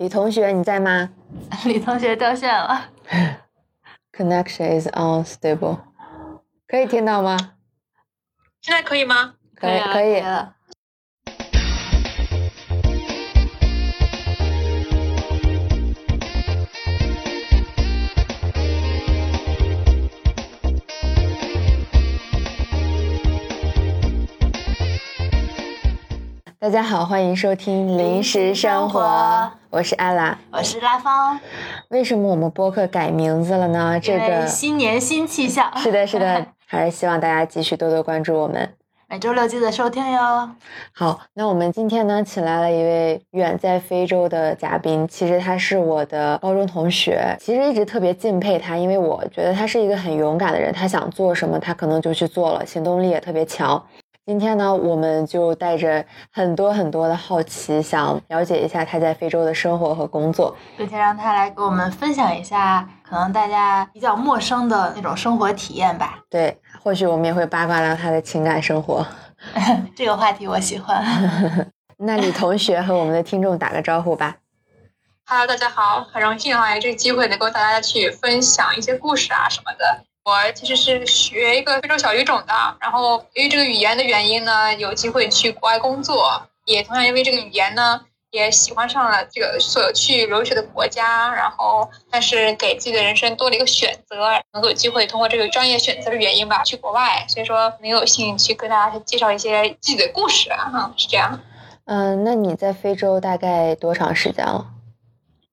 李同学，你在吗？李同学掉线了。Connection is unstable。可以听到吗？现在可以吗？可以，了可以。大家好，欢迎收听《临时生活》，我是艾拉。我是拉芳。为什么我们播客改名字了呢？这个新年新气象。是的，是的，还是希望大家继续多多关注我们。每周六记得收听哟。好，那我们今天呢，请来了一位远在非洲的嘉宾。其实他是我的高中同学，其实一直特别敬佩他，因为我觉得他是一个很勇敢的人，他想做什么，他可能就去做了，行动力也特别强。今天呢，我们就带着很多很多的好奇，想了解一下他在非洲的生活和工作。并且让他来给我们分享一下可能大家比较陌生的那种生活体验吧。对，或许我们也会八卦到他的情感生活。这个话题我喜欢。那李同学和我们的听众打个招呼吧。Hello，大家好，很荣幸啊，有这个机会能够大家去分享一些故事啊什么的。我其实是学一个非洲小语种的，然后由于这个语言的原因呢，有机会去国外工作，也同样因为这个语言呢，也喜欢上了这个所去留学的国家，然后但是给自己的人生多了一个选择，能够有机会通过这个专业选择的原因吧，去国外，所以说能有幸去跟大家去介绍一些自己的故事啊，哈，是这样。嗯，那你在非洲大概多长时间了？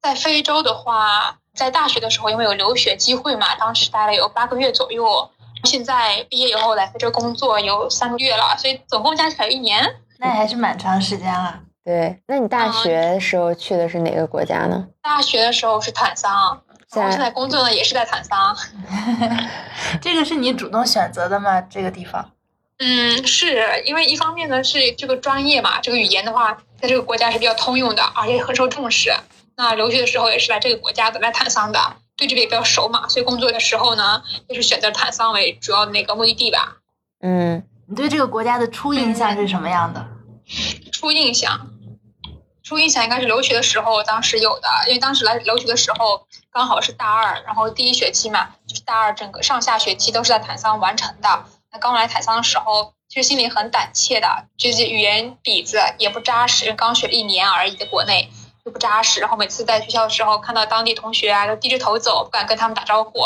在非洲的话，在大学的时候，因为有留学机会嘛，当时待了有八个月左右。现在毕业以后来非洲工作有三个月了，所以总共加起来一年。那还是蛮长时间了。对，那你大嗯学时候去的是哪个国家呢？大学的时候是坦桑，然后现在工作呢也是在坦桑。这个是你主动选择的吗？这个地方？嗯，是因为一方面呢是这个专业嘛，这个语言的话，在这个国家是比较通用的，而且很受重视。那留学的时候也是来这个国家的，来坦桑的，对这里也比较熟嘛，所以工作的时候呢，也是选择坦桑为主要的那个目的地吧。嗯，你对这个国家的初印象是什么样的？初印象，初印象应该是留学的时候当时有的，因为当时来留学的时候刚好是大二，然后第一学期嘛，就是大二整个上下学期都是在坦桑完成的。那刚来坦桑的时候，其实心里很胆怯的，就是语言底子也不扎实，刚学了一年而已，在国内又不扎实。然后每次在学校的时候看到当地同学啊，都低着头走，不敢跟他们打招呼。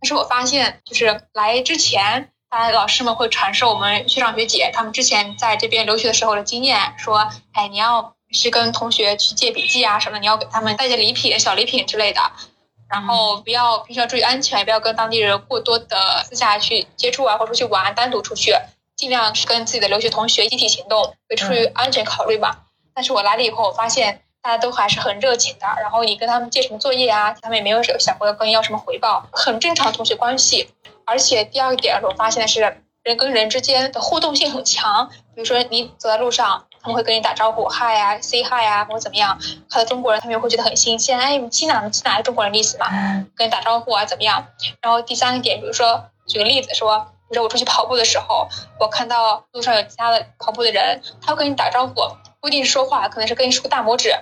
但是我发现，就是来之前，大家老师们会传授我们学长学姐他们之前在这边留学的时候的经验，说，哎，你要是跟同学去借笔记啊什么的，你要给他们带些礼品、小礼品之类的。然后不要平时要注意安全，不要跟当地人过多的私下去接触啊，或者出去玩，单独出去，尽量是跟自己的留学同学集体行动，会出于安全考虑吧。但是我来了以后，我发现大家都还是很热情的，然后你跟他们借什么作业啊，他们也没有想过要跟你要什么回报，很正常的同学关系。而且第二个点，我发现的是人跟人之间的互动性很强。比如说你走在路上，他们会跟你打招呼，hi 啊，say hi 啊，或者怎么样。看到中国人，他们也会觉得很新鲜，哎，你们去哪？你去哪？中国人的意思嘛，跟你打招呼啊，怎么样？然后第三个点，比如说举个例子说，比如说我出去跑步的时候，我看到路上有其他的跑步的人，他会跟你打招呼，不一定是说话，可能是跟你竖个大拇指，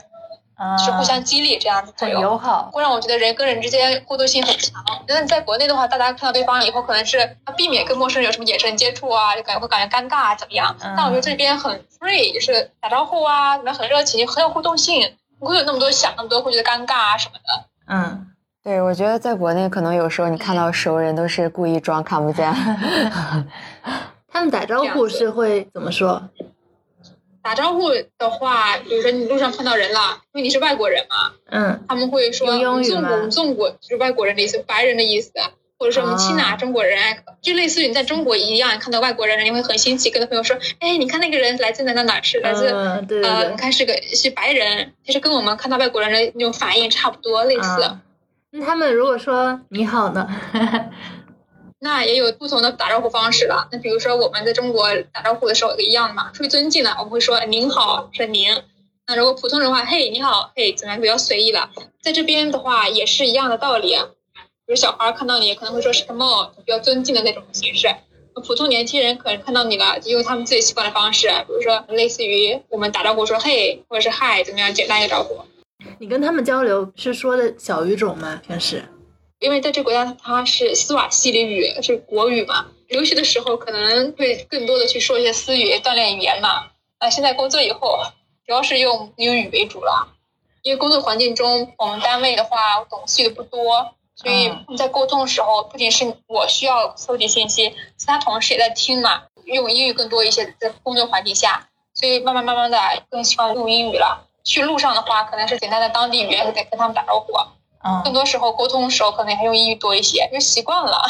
啊，是互相激励这样子作很用。友好。会让我觉得人跟人之间互动性很强。觉得你在国内的话，大家看到对方以后，可能是避免跟陌生人有什么眼神接触啊，就感觉会感觉尴尬啊，怎么样？嗯但我觉得这边很 free，就是打招呼啊，怎么很热情，很有互动性，不会有那么多想那么多，会觉得尴尬啊什么的。嗯，对，我觉得在国内可能有时候你看到熟人都是故意装看不见。他们打招呼是会怎么说？打招呼的话，比如说你路上碰到人了，因为你是外国人嘛，嗯他们会说中国中国就是外国人的意思，白人的意思，或者说我们亲哪啊中国人，就类似于你在中国一样，看到外国人，你会很新奇，跟朋友说，哎，你看那个人来自哪哪哪是来自、呃，你。看是个是白人，其实跟我们看到外国人的那种反应差不多类似。啊那他们如果说你好呢？那也有不同的打招呼方式了。那比如说我们在中国打招呼的时候有个一样的嘛，出于尊敬呢，我们会说您好，是您。那如果普通人的话，嘿，你好，嘿，怎么样，比较随意了。在这边的话也是一样的道理。比如小孩看到你可能会说是 come on，比较尊敬的那种形式。普通年轻人可能看到你了，就用他们自己习惯的方式，比如说类似于我们打招呼说嘿，或者是嗨，怎么样，简单一个招呼。你跟他们交流是说的小语种吗？平时？因为在这个国家，它是斯瓦西里语，是国语嘛。留学的时候可能会更多的去说一些私语，锻炼语言嘛。啊，现在工作以后，主要是用英语为主了。因为工作环境中，我们单位的话懂西语不多，所以在沟通的时候，不仅是我需要搜集信息，其他同事也在听嘛，用英语更多一些。在工作环境下，所以慢慢慢慢的更喜欢用英语了。去路上的话，可能是简单的当地语言在跟他们打招呼。嗯，更多时候沟通的时候，可能还用英语多一些，就习惯了。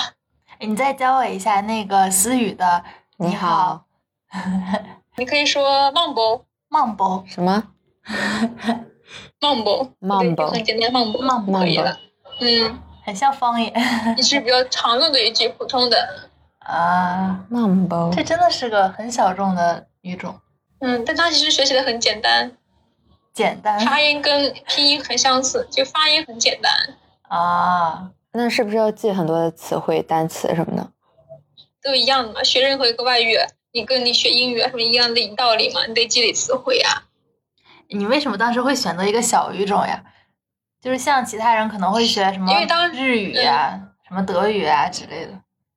你再教我一下那个思语的 你好。你可以说 mumble，mumble 什么？mumble，mumble 很简单，mumble 可以了。嗯，很像方言。你是比较常用的一句普通的啊，mumble。这真的是个很小众的语种。嗯，但它其实学起来很简单。简单，发音跟拼音很相似，就发音很简单啊。那是不是要记很多的词汇、单词什么的？都一样的嘛，学任何一个外语，你跟你学英语什么一样的道理嘛，你得积累词汇呀。你为什么当时会选择一个小语种呀？就是像其他人可能会学什么日语啊、什么德语啊之类的。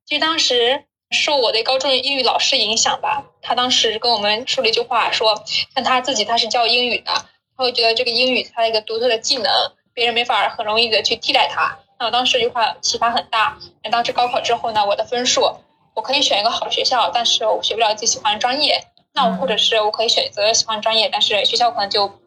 就当时受我的高中英语老师影响吧，他当时跟我们说了一句话，说像他自己他是教英语的。他会觉得这个英语它一个独特的技能，别人没法很容易的去替代它。那我当时这句话启发很大。那当时高考之后呢，我的分数我可以选一个好学校，但是我学不了自己喜欢的专业。那我或者是我可以选择喜欢专业，但是学校可能就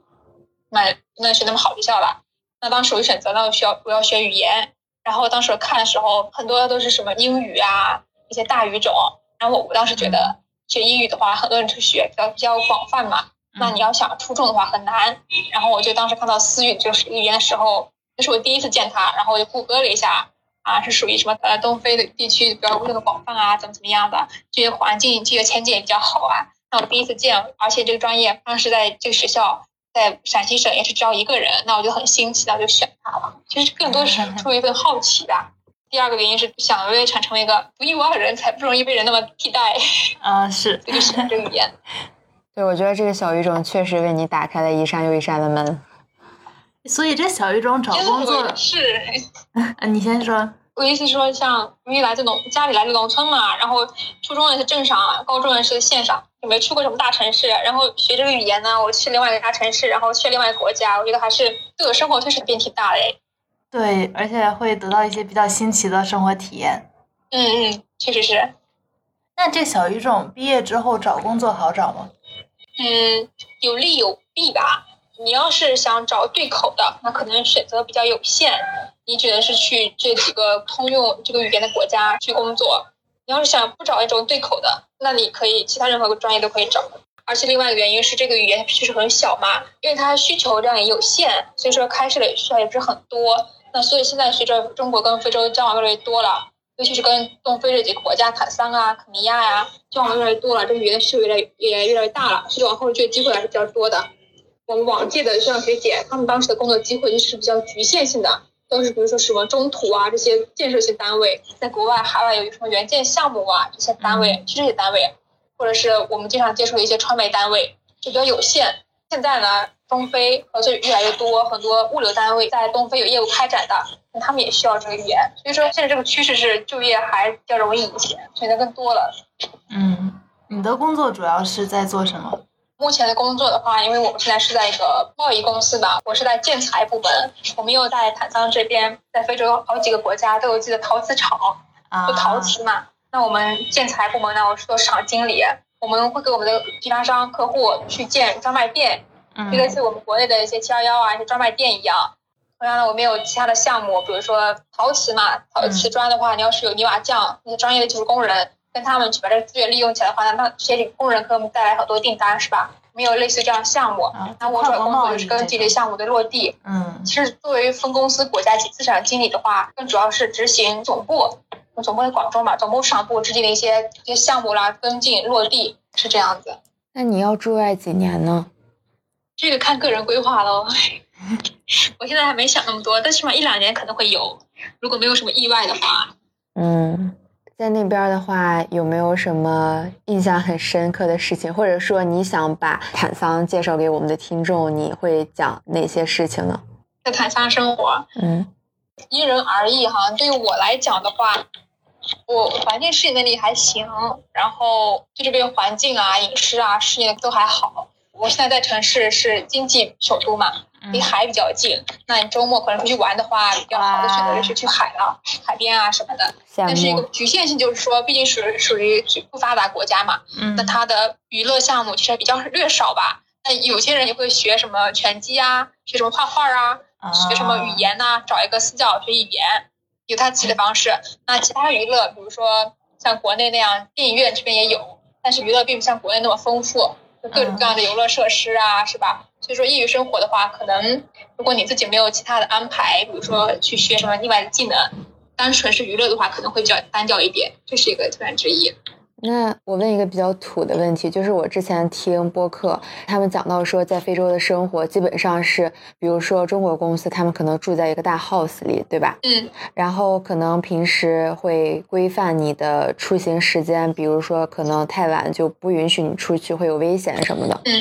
那不能选那么好学校了。那当时我就选择了需要我要学语言。然后当时我看的时候，很多都是什么英语啊一些大语种。然后我当时觉得学英语的话，很多人去学比较比较广泛嘛。那你要想出众的话很难，然后我就当时看到思雨就是语言的时候，那是我第一次见他，然后我就谷歌了一下，啊，是属于什么呃东非的地区比较物种的广泛啊，怎么怎么样的，这些环境、就业前景也比较好啊。那我第一次见，而且这个专业当时在这个学校在陕西省也是只要一个人，那我就很新奇，那就选他了。其实更多是出于一份好奇吧。第二个原因是想为了想成为一个独一无二的人才，不容易被人那么替代。啊，是这，就选这个语言。对，我觉得这个小语种确实为你打开了一扇又一扇的门。所以这小语种找工作是，你先说。我意思说，像因为来自农家里来自农村嘛，然后初中也是镇上，高中也是县上，也没去过什么大城市。然后学这个语言呢，我去另外一个大城市，然后去另外一个国家，我觉得还是对我生活确实变挺大的。对，而且会得到一些比较新奇的生活体验。嗯嗯，确实是。那这小语种毕业之后找工作好找吗？嗯，有利有弊吧。你要是想找对口的，那可能选择比较有限，你只能是去这几个通用这个语言的国家去工作。你要是想不找一种对口的，那你可以其他任何个专业都可以找。而且另外一个原因是这个语言确实很小嘛，因为它需求量也有限，所以说开设的学校也不是很多。那所以现在随着中国跟非洲交往越来越多了。尤其是跟东非这几个国家，坦桑啊、肯尼亚呀，交往越来越多了，这个语言需求越来也越来越大了，所以往后就业机会还是比较多的。我们往届的学长学姐，他们当时的工作机会就是比较局限性的，都是比如说什么中途啊这些建设性单位，在国外、海外有什么援建项目啊这些单位，去这些单位，或者是我们经常接触的一些传媒单位，就比较有限。现在呢，东非合作越来越多，很多物流单位在东非有业务开展的。他们也需要这个语言，所以说现在这个趋势是就业还比较容易一些，选择更多了。嗯，你的工作主要是在做什么？目前的工作的话，因为我们现在是在一个贸易公司吧，我是在建材部门。我们又在坦桑这边，在非洲好几个国家都有自己的陶瓷厂，就陶瓷嘛。那我们建材部门呢，我是做市场经理，我们会给我们的批发商客户去建专卖店，就类似我们国内的一些七幺幺啊，一些专卖店一样。同样的，我们有其他的项目，比如说陶瓷嘛，陶瓷砖的话，你要是有泥瓦匠那些专业的技术工人，跟他们去把这个资源利用起来的话，那那这些工人给我们带来很多订单，是吧？没有类似这样的项目，那我主要工作就是跟这些项目的落地。嗯，其实作为分公司国家级资产经理的话，更主要是执行总部，总部在广州嘛，总部市场部制定的一些一些项目啦，跟进落地是这样子。那你要驻外几年呢？这个看个人规划喽。我现在还没想那么多，但起码一两年可能会有，如果没有什么意外的话。嗯，在那边的话，有没有什么印象很深刻的事情，或者说你想把坦桑介绍给我们的听众，你会讲哪些事情呢？在坦桑生活。嗯，因人而异哈。对于我来讲的话，我环境适应能力还行，然后对这边环境啊、饮食啊适应都还好。我现在在城市是经济首都嘛，离海比较近。那你周末可能出去玩的话，比较好的选择就是去海了，海边啊什么的。但是一个局限性就是说，毕竟属属于不发达国家嘛，那它的娱乐项目其实比较略少吧。那有些人也会学什么拳击啊，学什么画画啊，学什么语言呐，找一个私教学语言，有他自己的方式。那其他娱乐，比如说像国内那样，电影院这边也有，但是娱乐并不像国内那么丰富。各种各样的游乐设施啊，是吧？所以说，业余生活的话，可能如果你自己没有其他的安排，比如说去学什么另外的技能，单纯是娱乐的话，可能会比较单调一点。这是一个挑战之一。那我问一个比较土的问题，就是我之前听播客，他们讲到说，在非洲的生活基本上是，比如说中国公司，他们可能住在一个大 house 里，对吧？嗯。然后可能平时会规范你的出行时间，比如说可能太晚就不允许你出去，会有危险什么的。嗯。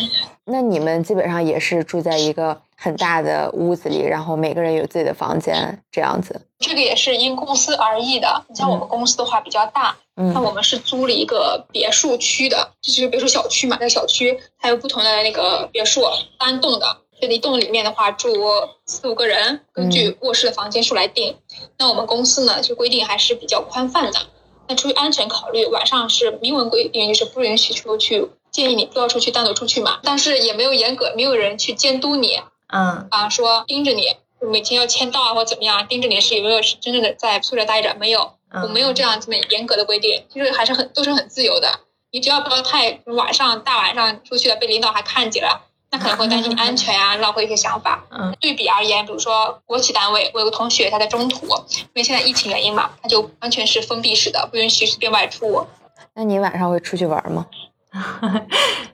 那你们基本上也是住在一个很大的屋子里，然后每个人有自己的房间这样子。这个也是因公司而异的。你像我们公司的话比较大，那我们是租了一个别墅区的，就是别墅小区嘛。那个小区它有不同的那个别墅，单栋的，这一栋里面的话住四五个人，根据卧室的房间数来定。那我们公司呢，就规定还是比较宽泛的。那出于安全考虑，晚上是明文规定就是不允许出去。建议你不要出去，单独出去嘛。但是也没有严格，没有人去监督你。嗯，啊，说盯着你，每天要签到啊，或怎么样，盯着你是有没有是真正的在宿舍待着？没有，我没有这样这么严格的规定，就是还是很都是很自由的。你只要不要太晚上大晚上出去了，被领导还看见了，那可能会担心你安全啊，闹会一些想法。嗯，对比而言，比如说国企单位，我有个同学他在中途，因为现在疫情原因嘛，他就完全是封闭式的，不允许随便外出。那你晚上会出去玩吗？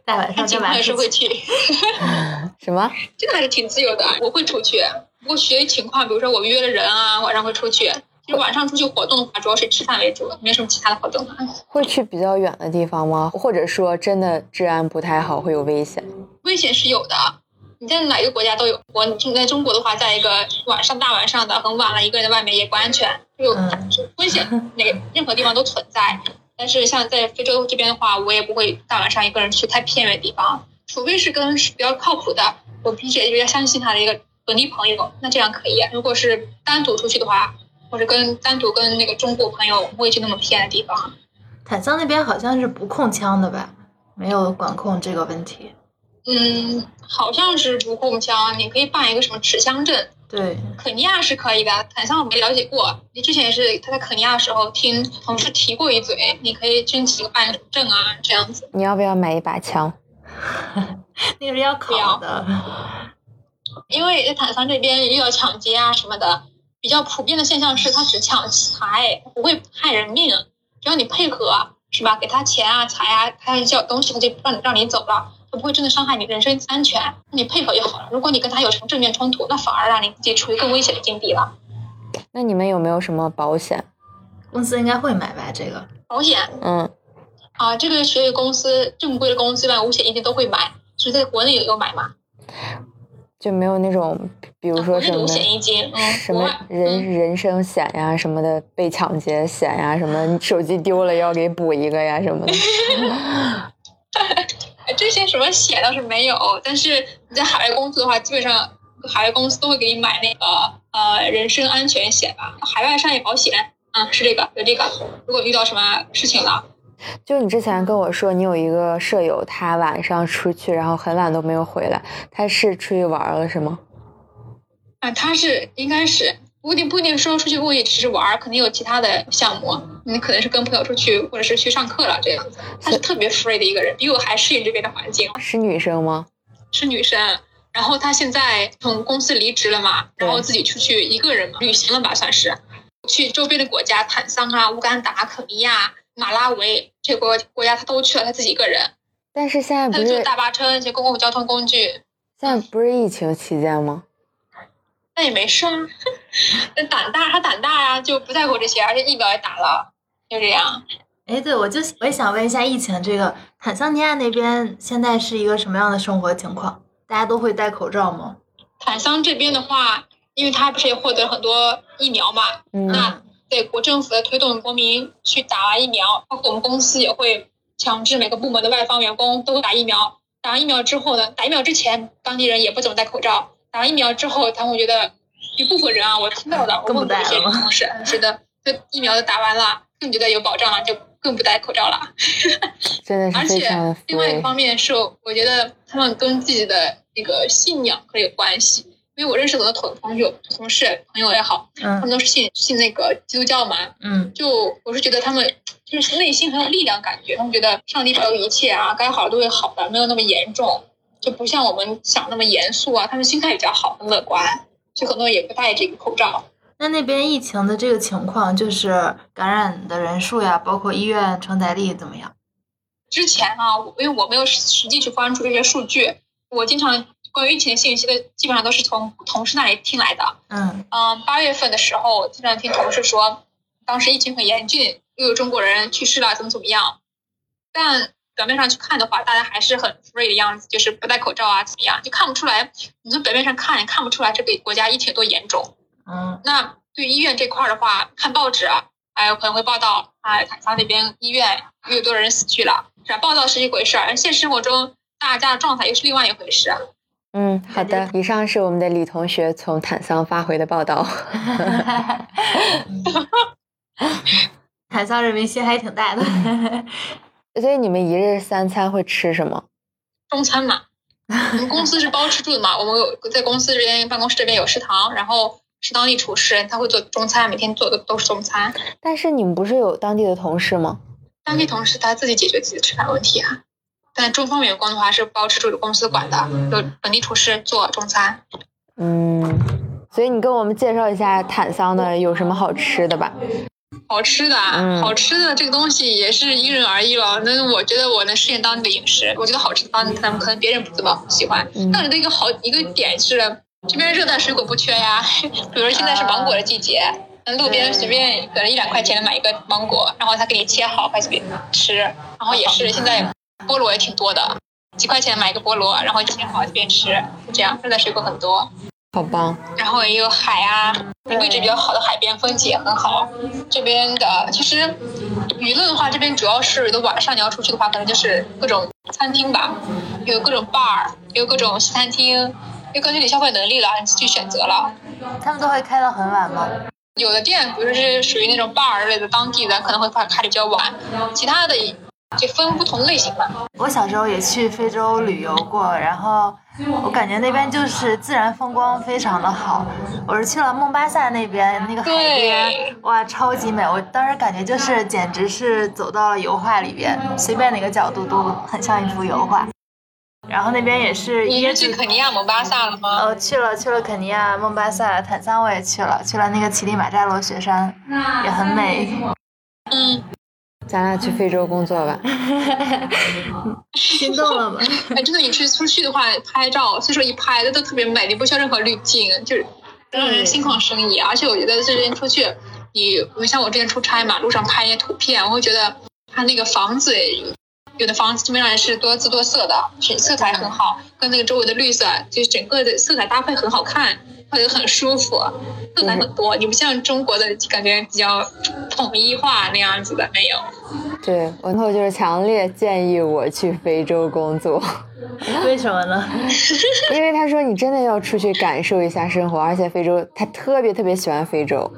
大 晚上就还是会去，什么？这个还是挺自由的。我会出去，不过学情况，比如说我约了人啊，晚上会出去。其实晚上出去活动的话，主要是吃饭为主，没什么其他的活动。会去比较远的地方吗？或者说真的治安不太好，会有危险？危险是有的，你在哪个国家都有。我你在中国的话，在一个晚上大晚上的很晚了，一个人在外面也不安全，有危险，哪任何地方都存在。但是像在非洲这边的话，我也不会大晚上一个人去太偏远的地方，除非是跟比较靠谱的，我并且比较相信他的一个本地朋友，那这样可以。如果是单独出去的话，或者跟单独跟那个中国朋友，不会去那么偏的地方。坦桑那边好像是不控枪的吧？没有管控这个问题。嗯，好像是不控枪，你可以办一个什么持枪证。对，肯尼亚是可以的，坦桑我没了解过。你之前也是他在肯尼亚的时候听同事提过一嘴，你可以申请办证啊，这样子。你要不要买一把枪？那个是要考的，因为在坦桑这边又要抢劫啊什么的，比较普遍的现象是他只抢财，不会害人命。只要你配合，是吧？给他钱啊、财啊，他要东西他就让让你走了。不会真的伤害你人身安全，你配合就好了。如果你跟他有什么正面冲突，那反而让你自己处于更危险的境地了。那你们有没有什么保险？公司应该会买吧？这个保险，嗯，啊，这个所有公司正规的公司吧，五险一金都会买，只是在国内也有买嘛。就没有那种，比如说什么五险一金，什么人人身险呀，什么的，被抢劫险呀，什么手机丢了要给补一个呀，什么的。这些什么险倒是没有，但是你在海外工作的话，基本上海外公司都会给你买那个呃人身安全险吧，海外商业保险，嗯，是这个有这个。如果遇到什么事情了，就你之前跟我说，你有一个舍友，他晚上出去，然后很晚都没有回来，他是出去玩了是吗？啊，他是应该是。不一定不一定说出去过夜只是玩，肯定有其他的项目。你可能是跟朋友出去，或者是去上课了这样子。他是特别 free 的一个人，比我还适应这边的环境。是女生吗？是女生。然后她现在从公司离职了嘛，然后自己出去一个人嘛旅行了吧，算是去周边的国家，坦桑啊、乌干达、肯尼亚、马拉维这国国家，她都去了，她自己一个人。但是现在不是坐大巴车那些公共交通工具。现在不是疫情期间吗？那也没事啊，那胆大，他胆大呀，就不在乎这些，而且疫苗也打了，就这样。哎，对，我就我也想问一下，疫情这个坦桑尼亚那边现在是一个什么样的生活情况？大家都会戴口罩吗？坦桑这边的话，因为他不是也获得很多疫苗嘛，那对国政府的推动国民去打完疫苗，包括我们公司也会强制每个部门的外方员工都打疫苗。打完疫苗之后呢，打疫苗之前当地人也不怎么戴口罩，打完疫苗之后，他们觉得一部分人啊，我听到的，我问过一些同事，觉得这疫苗都打完了，更觉得有保障了，就更不戴口罩了。真的是而且另外一方面是，我觉得他们跟自己的那个信仰可能有关系。因为我认识很多同朋友、同事、朋友也好，他们都是信信那个基督教嘛。嗯，就我是觉得他们就是内心很有力量，感觉他们觉得上帝保佑一切啊，该好的都会好的，没有那么严重，就不像我们想那么严肃啊。他们心态比较好，很乐观，就很多人也不戴这个口罩。那那边疫情的这个情况，就是感染的人数呀，包括医院承载力怎么样？之前啊，因为我没有实际去关注这些数据，我经常。关于疫情的信息的，基本上都是从同事那里听来的。嗯嗯，八月份的时候，经常听同事说，当时疫情很严峻，又有中国人去世了，怎么怎么样。但表面上去看的话，大家还是很 free 的样子，就是不戴口罩啊，怎么样，就看不出来。你从表面上看，也看不出来这个国家疫情多严重。嗯，那对医院这块的话，看报纸，还有可能会报道啊，坦桑那边医院又有多人死去了。是吧？报道是一回事儿，现实生活中大家的状态又是另外一回事。嗯，好的。以上是我们的李同学从坦桑发回的报道。坦桑人民心还挺大的。所以你们一日三餐会吃什么？中餐嘛。我们公司是包吃住的嘛。我们有在公司这边办公室这边有食堂，然后是当地厨师，他会做中餐，每天做的都是中餐。但是你们不是有当地的同事吗？当地同事他自己解决自己的吃饭问题啊。但中方员工的话是包吃住的公司管的，有本地厨师做中餐。嗯，所以你跟我们介绍一下坦桑的有什么好吃的吧？好吃的，好吃的这个东西也是因人而异了。那我觉得我能适应当地的饮食，我觉得好吃的当他们可能别人不怎么喜欢。那里的一个好一个点是，这边热带水果不缺呀，比如现在是芒果的季节，那路边随便可能一两块钱买一个芒果，然后他给你切好，快去吃。然后也是现在。菠萝也挺多的，几块钱买一个菠萝，然后切好一边吃，就这样。热带水果很多，好棒。然后也有海啊，位置比较好的海边，风景也很好。这边的其实娱乐的话，这边主要是的晚上你要出去的话，可能就是各种餐厅吧，有各种 bar，有各种西餐厅，就根据你消费能力了，你自己选择了。他们都会开到很晚吗？有的店，比如说是属于那种 bar 类的，当地的可能会开开的比较晚，其他的。就分不同类型吧。我小时候也去非洲旅游过，然后我感觉那边就是自然风光非常的好。我是去了孟巴萨那边那个海边，哇，超级美！我当时感觉就是简直是走到了油画里边，随便哪个角度都很像一幅油画。然后那边也是。你是去肯尼亚蒙巴萨了吗？呃，去了，去了肯尼亚孟巴萨，坦桑我也去了，去了那个乞力马扎罗雪山，也很美。嗯。咱俩去非洲工作吧，心动了吗？哎，真的，你去出去的话，拍照，所以说一拍的都特别美，你不需要任何滤镜，就是让人心旷神怡。而且我觉得这边出去，你像我之前出差嘛，路上拍一些图片，我会觉得它那个房子，有的房子基本上是多姿多色的，色彩很好，跟那个周围的绿色，就是整个的色彩搭配很好看。会很舒服，色彩很多，你不像中国的感觉比较统一化那样子的，没有。对，然后就是强烈建议我去非洲工作。为什么呢？因为他说你真的要出去感受一下生活，而且非洲他特别特别喜欢非洲，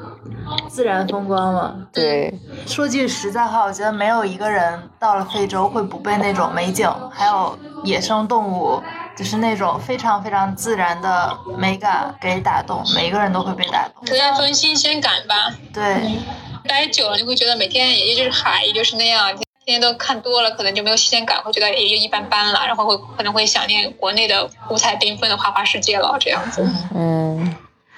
自然风光嘛。对，说句实在话，我觉得没有一个人到了非洲会不被那种美景，还有野生动物。就是那种非常非常自然的美感给打动，每个人都会被打动。可能分新鲜感吧。对，待久了你会觉得每天也就是海，也就是那样，天天都看多了，可能就没有新鲜感，会觉得也就一般般了，然后会可能会想念国内的五彩缤纷的花花世界了，这样子。嗯。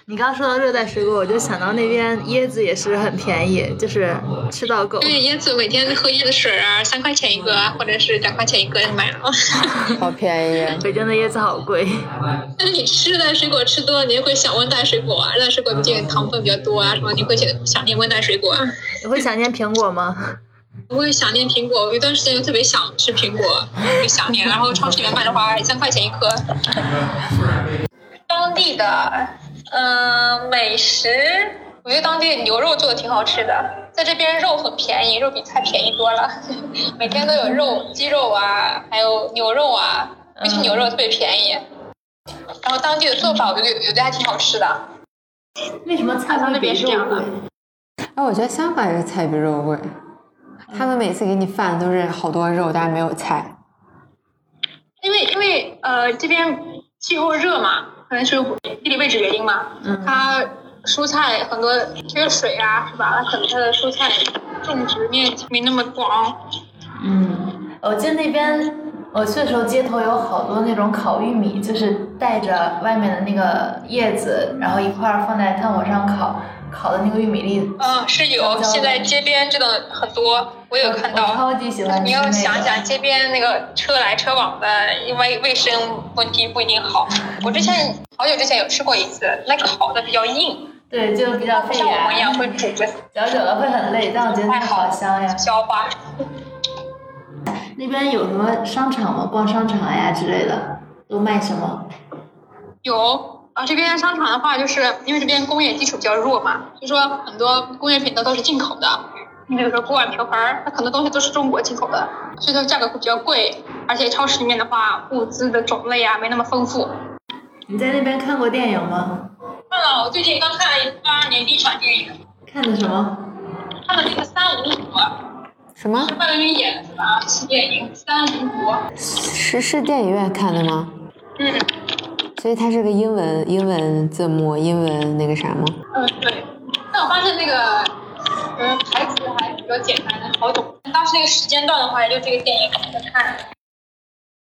你刚说到热带水果，我就想到那边椰子也是很便宜，就是吃到够。对，椰子每天喝椰子水啊，三块钱一个，或者是两块钱一个就买了。好便宜。北京的椰子好贵。但是你吃热带水果吃多了，你就会想温带水果啊。热带水果毕竟糖分比较多啊，什么你会想想念温带水果。你会想念苹果吗？我会想念苹果，我有一段时间就特别想吃苹果，特别想念。然后超市里面卖的话，三块钱一颗。当地的。嗯，美食，我觉得当地牛肉做的挺好吃的，在这边肉很便宜，肉比菜便宜多了，每天都有肉，鸡肉啊，还有牛肉啊，尤其牛肉特别便宜。然后当地的做法，我觉得有有的还挺好吃的。为什么菜那边是这样的？哎，我觉得香港也是菜比肉贵，他们每次给你饭都是好多肉，但是没有菜。因为因为呃这边气候热嘛，可能是地理位置原因嘛，嗯它蔬菜很多缺水啊，是吧？它可能它的蔬菜种植面积没那么广。嗯，我记得那边我去的时候，街头有好多那种烤玉米，就是带着外面的那个叶子，然后一块儿放在炭火上烤，烤的那个玉米粒。嗯，是有，现在街边真的很多，我有看到。我超级喜欢你要想想街边那个车来车往的，因为卫生问题不一定好。我之前好久之前有吃过一次，那烤的比较硬，对，就比较不费像我们一样，会煮着嚼久了会很累，但我觉得那个好香呀。消化。那边有什么商场吗？逛商场呀之类的，都卖什么？有啊，这边商场的话，就是因为这边工业基础比较弱嘛，就说很多工业品都都是进口的。你比如说锅碗瓢盆儿，它很多东西都是中国进口的，所以说价格会比较贵。而且超市里面的话，物资的种类啊没那么丰富。你在那边看过电影吗？看了，我最近刚看了八二年第一场电影，看的什么？看了那个《三五五》，什么？是范冰冰演的是吧？新电影《三五五》。是是电影院看的吗？嗯所以它是个英文英文字幕，英文那个啥吗？嗯，对。但我发现那个，嗯，台词还比较简单，好懂。当时那个时间段的话，也就这个电影在看。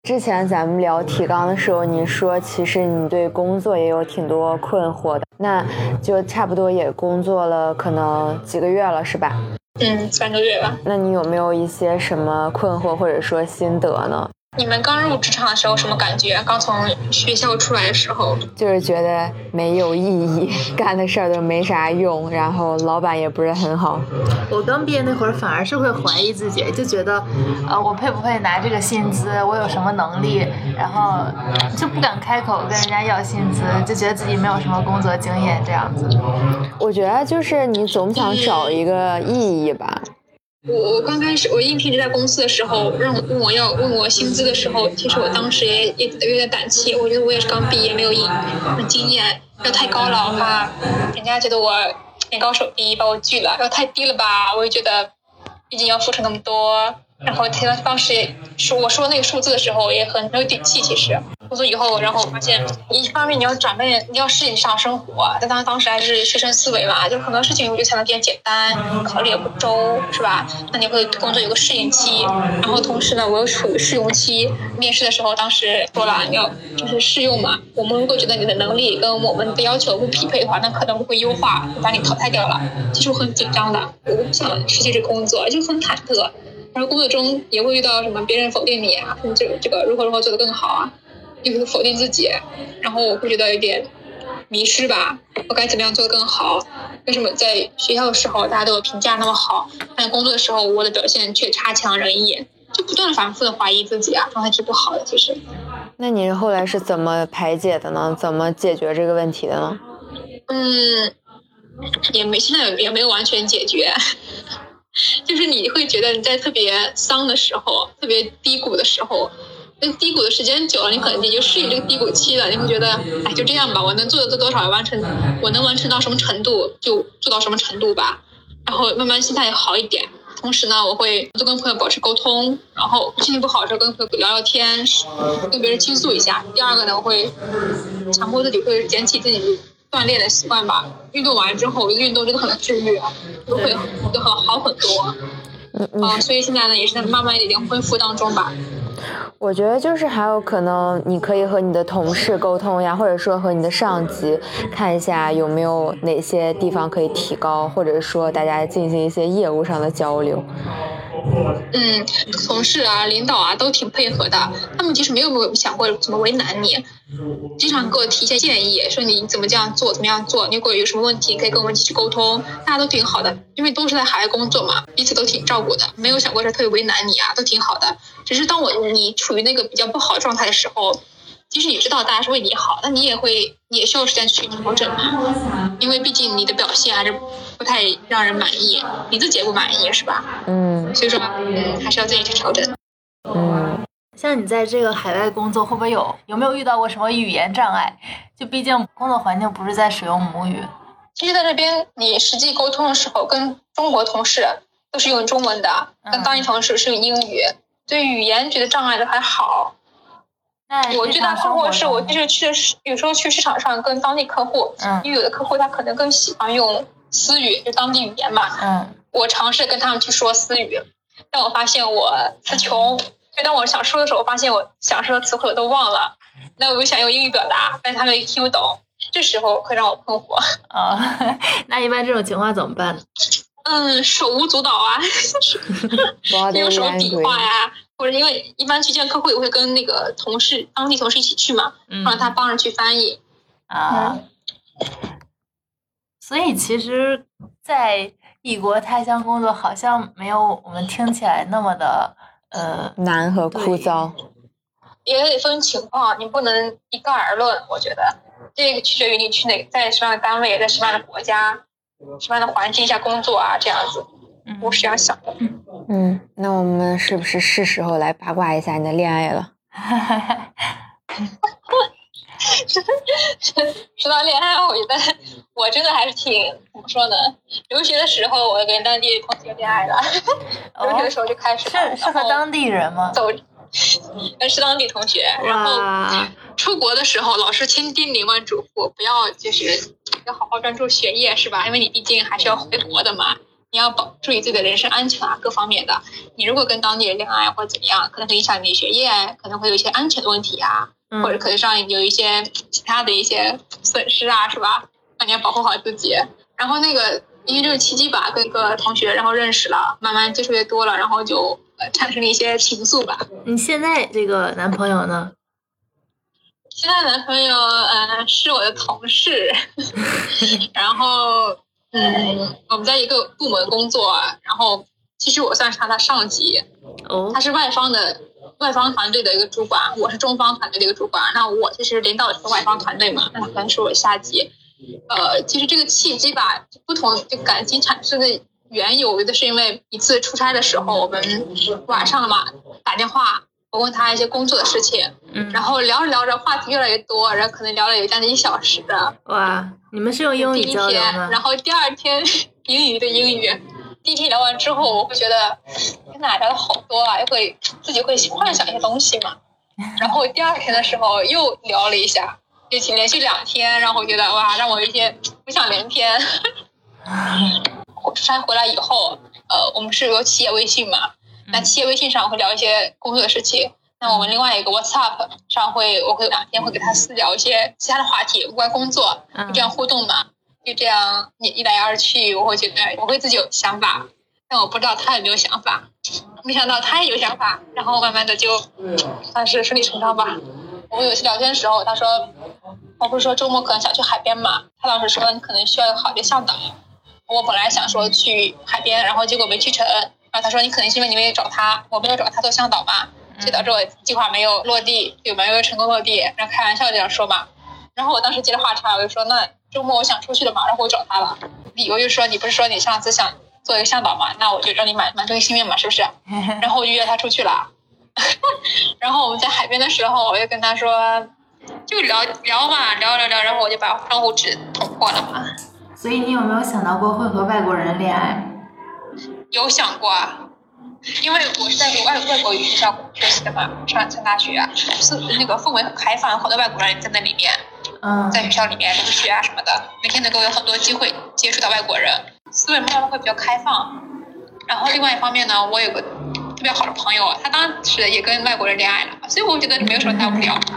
之前咱们聊提纲的时候，你说其实你对工作也有挺多困惑的，那就差不多也工作了可能几个月了，是吧？嗯，三个月吧。那你有没有一些什么困惑或者说心得呢？你们刚入职场的时候什么感觉？刚从学校出来的时候，就是觉得没有意义，干的事儿都没啥用，然后老板也不是很好。我刚毕业那会儿，反而是会怀疑自己，就觉得，呃，我配不配拿这个薪资？我有什么能力？然后就不敢开口跟人家要薪资，就觉得自己没有什么工作经验这样子。我觉得就是你总想找一个意义吧。我我刚开始我应聘这在公司的时候，让我问我要问我薪资的时候，其实我当时也也有点胆怯，我觉得我也是刚毕业，没有一经验，要太高了，的话人家觉得我眼高手低，把我拒了；要太低了吧，我也觉得，毕竟要付出那么多。然后他当时也说我说那个数字的时候也很没有底气，其实工作以后，然后发现一方面你要转变，你要适应上生活，但当当时还是学生思维嘛，就很多事情我觉得想的比较简单，考虑也不周，是吧？那你会工作有个适应期，然后同时呢，我又处于试用期，面试的时候当时说了你要就是试用嘛，我们如果觉得你的能力跟我们的要求不匹配的话，那可能会优化把你淘汰掉了。其实我很紧张的，我不想失去这工作，就很忐忑。然后工作中也会遇到什么别人否定你啊，说这个这个如何如何做得更好啊，又会否定自己，然后我会觉得有点迷失吧，我该怎么样做得更好？为什么在学校的时候大家对我评价那么好，但工作的时候我的表现却差强人意，就不断的反复的怀疑自己啊，状态挺不好的其实。那你后来是怎么排解的呢？怎么解决这个问题的呢？嗯，也没现在也没有完全解决。就是你会觉得你在特别丧的时候，特别低谷的时候，那低谷的时间久了，你可能也就适应这个低谷期了。你会觉得，哎，就这样吧，我能做的做多少，完成，我能完成到什么程度就做到什么程度吧。然后慢慢心态也好一点。同时呢，我会多跟朋友保持沟通，然后心情不好的时候跟朋友聊聊天，跟别人倾诉一下。第二个呢，我会强迫自己会捡起自己锻炼的习惯吧。运动完之后，运动真的很治愈，都会就很好很多。嗯嗯啊、所以现在呢，也是在慢慢一点点恢复当中吧。我觉得就是还有可能，你可以和你的同事沟通呀，或者说和你的上级看一下有没有哪些地方可以提高，或者说大家进行一些业务上的交流。嗯，同事啊、领导啊都挺配合的，他们其实没有想过怎么为难你，经常给我提一些建议，说你怎么这样做，怎么样做，如果有什么问题可以跟我们一起去沟通，大家都挺好的，因为都是在海外工作嘛，彼此都挺照顾的，没有想过说特别为难你啊，都挺好的。只是当我你处于那个比较不好状态的时候，即使你知道大家是为你好，那你也会也需要时间去调整嘛，因为毕竟你的表现还是不太让人满意，你自己也不满意，是吧？嗯所以说，嗯，还是要自己去调整。嗯，像你在这个海外工作，会不会有有没有遇到过什么语言障碍？就毕竟工作环境不是在使用母语。其实在这边，你实际沟通的时候，跟中国同事都是用中文的，跟当地同事是用英语。对语言觉得障碍的还好。那我最大收获是我就是去市，有时候去市场上跟当地客户，嗯因为有的客户他可能更喜欢用私语，就当地语言嘛。嗯我尝试跟他们去说私语，但我发现我词穷。就当我想说的时候，我发现我想说的词汇我都忘了。那我又想用英语表达，但是他们也听不懂，这时候会让我困惑。啊 那一般这种情况怎么办呢？嗯，手舞足蹈啊 用手比划呀，或者因为一般去见客户也会跟那个同事、当地同事一起去嘛，嗯让他帮着去翻译。啊，所以其实，在异国他乡工作，好像没有我们听起来那么的呃难和枯燥。也得分情况，你不能一概而论。我觉得这个取决于你去哪，在什么样的单位，在什么样的国家，什么样的环境下工作啊，这样子。嗯我是这样想的。嗯，那我们是不是是时候来八卦一下你的恋爱了？说到恋爱，我觉得我真的还是挺怎么说呢？留学的时候，我跟当地同学恋爱了，留学的时候就开始是是和然后当地人吗？走，呃是当地同学，然后哇，出国的时候，老师千叮咛万嘱咐，不要就是要好好专注学业，是吧？因为你毕竟还是要回国的嘛，你要保注意自己的人身安全啊，各方面的。你如果跟当地人恋爱或者怎么样，可能会影响你学业，可能会有一些安全的问题啊，嗯或者可能上有一些其他的一些损失啊，是吧？那你要保护好自己。然后那个因为这个契机吧，跟个同学然后认识了，慢慢接触越多了，然后就呃产生了一些情愫吧。你现在这个男朋友呢？现在男朋友，呃，是我的同事，然后，嗯，我们在一个部门工作，然后其实我算是他的上级，哦。他是外方的外方团队的一个主管，我是中方团队的一个主管，那我其实领导的是外方团队嘛，那他是我下级，呃，其实这个契机吧，不同就感情产生的缘由，有的是因为一次出差的时候，我们晚上嘛打电话，我问他一些工作的事情。嗯，然后聊着聊着，话题越来越多，然后可能聊了有将近一小时的。哇，你们是用英语第一天，交流吗？然后第二天 英语对英语。第一天聊完之后，我会觉得天哪，聊的好多啊，又会自己会幻想一些东西嘛。然后第二天的时候又聊了一下，就请连续两天，然后我觉得哇，让我有一些浮想联翩。我出差回来以后，呃，我们是有企业微信嘛，那企业微信上会聊一些工作的事情。那我们另外一个 WhatsApp 上会，我会两天会给他私聊一些其他的话题，无关工作，嗯就这样互动嘛。就这样你一来二去，我会觉得我会自己有想法，但我不知道他有没有想法。没想到他也有想法，然后慢慢的就算是顺理成章吧。我们有一次聊天的时候，他说，我不是说周末可能想去海边嘛，他当时说你可能需要有好的向导。我本来想说去海边，然后结果没去成。然后他说你可能是因为你没有找他，我没有找他做向导嘛，就导致我计划没有落地，就没有成功落地。然后开玩笑这样说嘛。然后我当时接着话茬，我就说那周末我想出去了嘛，然后我找他了，理由就是说你不是说你上次想做一个向导嘛，那我就让你满满足个心愿嘛，是不是？然后我就约他出去了。然后我们在海边的时候，我就跟他说，就聊聊嘛，聊聊聊，然后我就把窗户纸捅破了嘛。所以你有没有想到过会和外国人恋爱？有想过啊，因为我是在个外外国语学校学习的嘛，上上大学啊，是那个氛围很开放，有很多外国人在那里面，嗯在学校里面留学啊什么的，每天能够有很多机会接触到外国人，思维慢慢会比较开放。然后另外一方面呢，我有个特别好的朋友，他当时也跟外国人恋爱了，所以我觉得没有什么大不了的。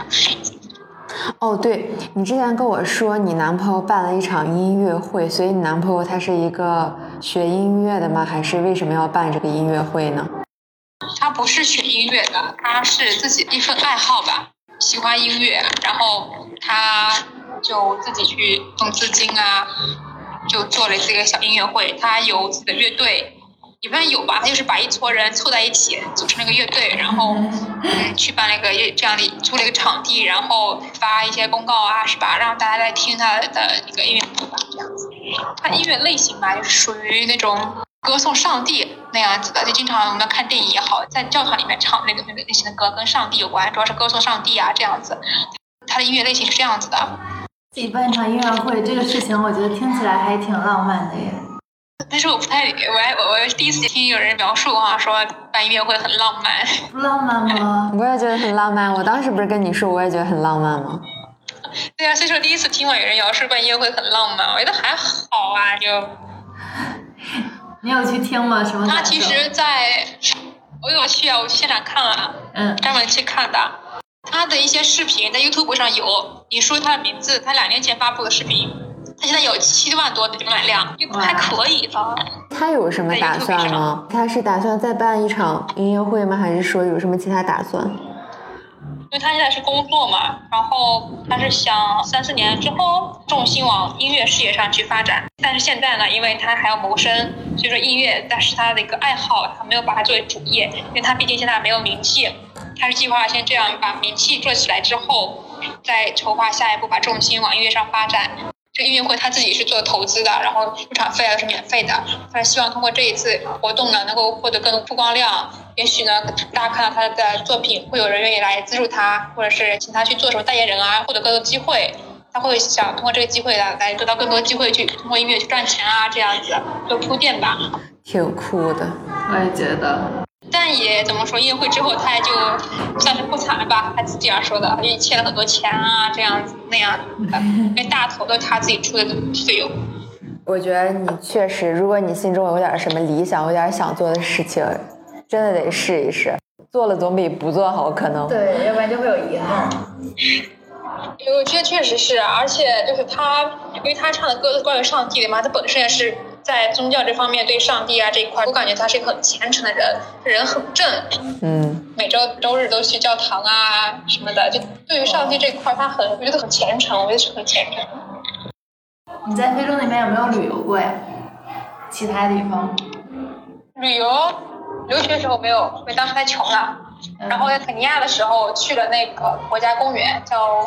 哦，对你之前跟我说你男朋友办了一场音乐会，所以你男朋友他是一个学音乐的吗？还是为什么要办这个音乐会呢？他不是学音乐的，他是自己一份爱好吧，喜欢音乐，然后他就自己去弄资金啊，就做了这个小音乐会。他有自己的乐队，也不算有吧，他就是把一撮人凑在一起，组成了一个乐队，然后嗯去办了一个这样的租了一个场地，然后发一些公告啊，是吧？让大家来听他的一个音乐吧，这样子。他音乐类型吧，就是属于那种歌颂上帝那样子的，就经常我们看电影也好，在教堂里面唱那个那个类型的歌，跟上帝有关，主要是歌颂上帝啊这样子。他的音乐类型是这样子的。自己办一场音乐会这个事情，我觉得听起来还挺浪漫的耶。但是我不太，我还我我第一次听有人描述啊，说办音乐会很浪漫。不 浪漫吗？我也觉得很浪漫。我当时不是跟你说，我也觉得很浪漫吗？对啊，所以说第一次听到有人描述办音乐会很浪漫，我觉得还好啊，就。你有去听吗？什么他其实，在我有去啊，我去现场看了，嗯，专门去看的。他的一些视频在 YouTube 上有，你说他的名字，他两年前发布的视频。他现在有七万多的浏览量，还可以吧。他有什么打算吗？他是打算再办一场音乐会吗？还是说有什么其他打算？因为他现在是工作嘛，然后他是想三四年之后重心往音乐事业上去发展。但是现在呢，因为他还要谋生，所以说音乐但是他的一个爱好，他没有把它作为主业，因为他毕竟现在没有名气。他是计划先这样把名气做起来之后，再筹划下一步把重心往音乐上发展。这音乐会他自己是做投资的，然后入场费啊是免费的。他是希望通过这一次活动呢，能够获得更多曝光量。也许呢，大家看到他的作品，会有人愿意来资助他，或者是请他去做什么代言人啊，获得更多机会。他会想通过这个机会来来得到更多机会，去通过音乐去赚钱啊，这样子做铺垫吧。挺酷的，我也觉得。但也怎么说，音乐会之后他也就算是破产了吧，他自己样说的，因为欠了很多钱啊，这样子那样子的，因为大头都是他自己出的费用。我觉得你确实，如果你心中有点什么理想，有点想做的事情，真的得试一试，做了总比不做好，可能。对，要不然就会有遗憾。我觉得确实是，而且就是他，因为他唱的歌是关于上帝的嘛，他本身也是。在宗教这方面，对上帝啊这一块，我感觉他是一个很虔诚的人，人很正。嗯。每周周日都去教堂啊什么的，就对于上帝这块，他很，我觉得很虔诚，我觉得是很虔诚。你在非洲那边有没有旅游过呀？其他地方？旅游，留学时候没有，因为当时太穷了。然后在肯尼亚的时候去了那个国家公园，叫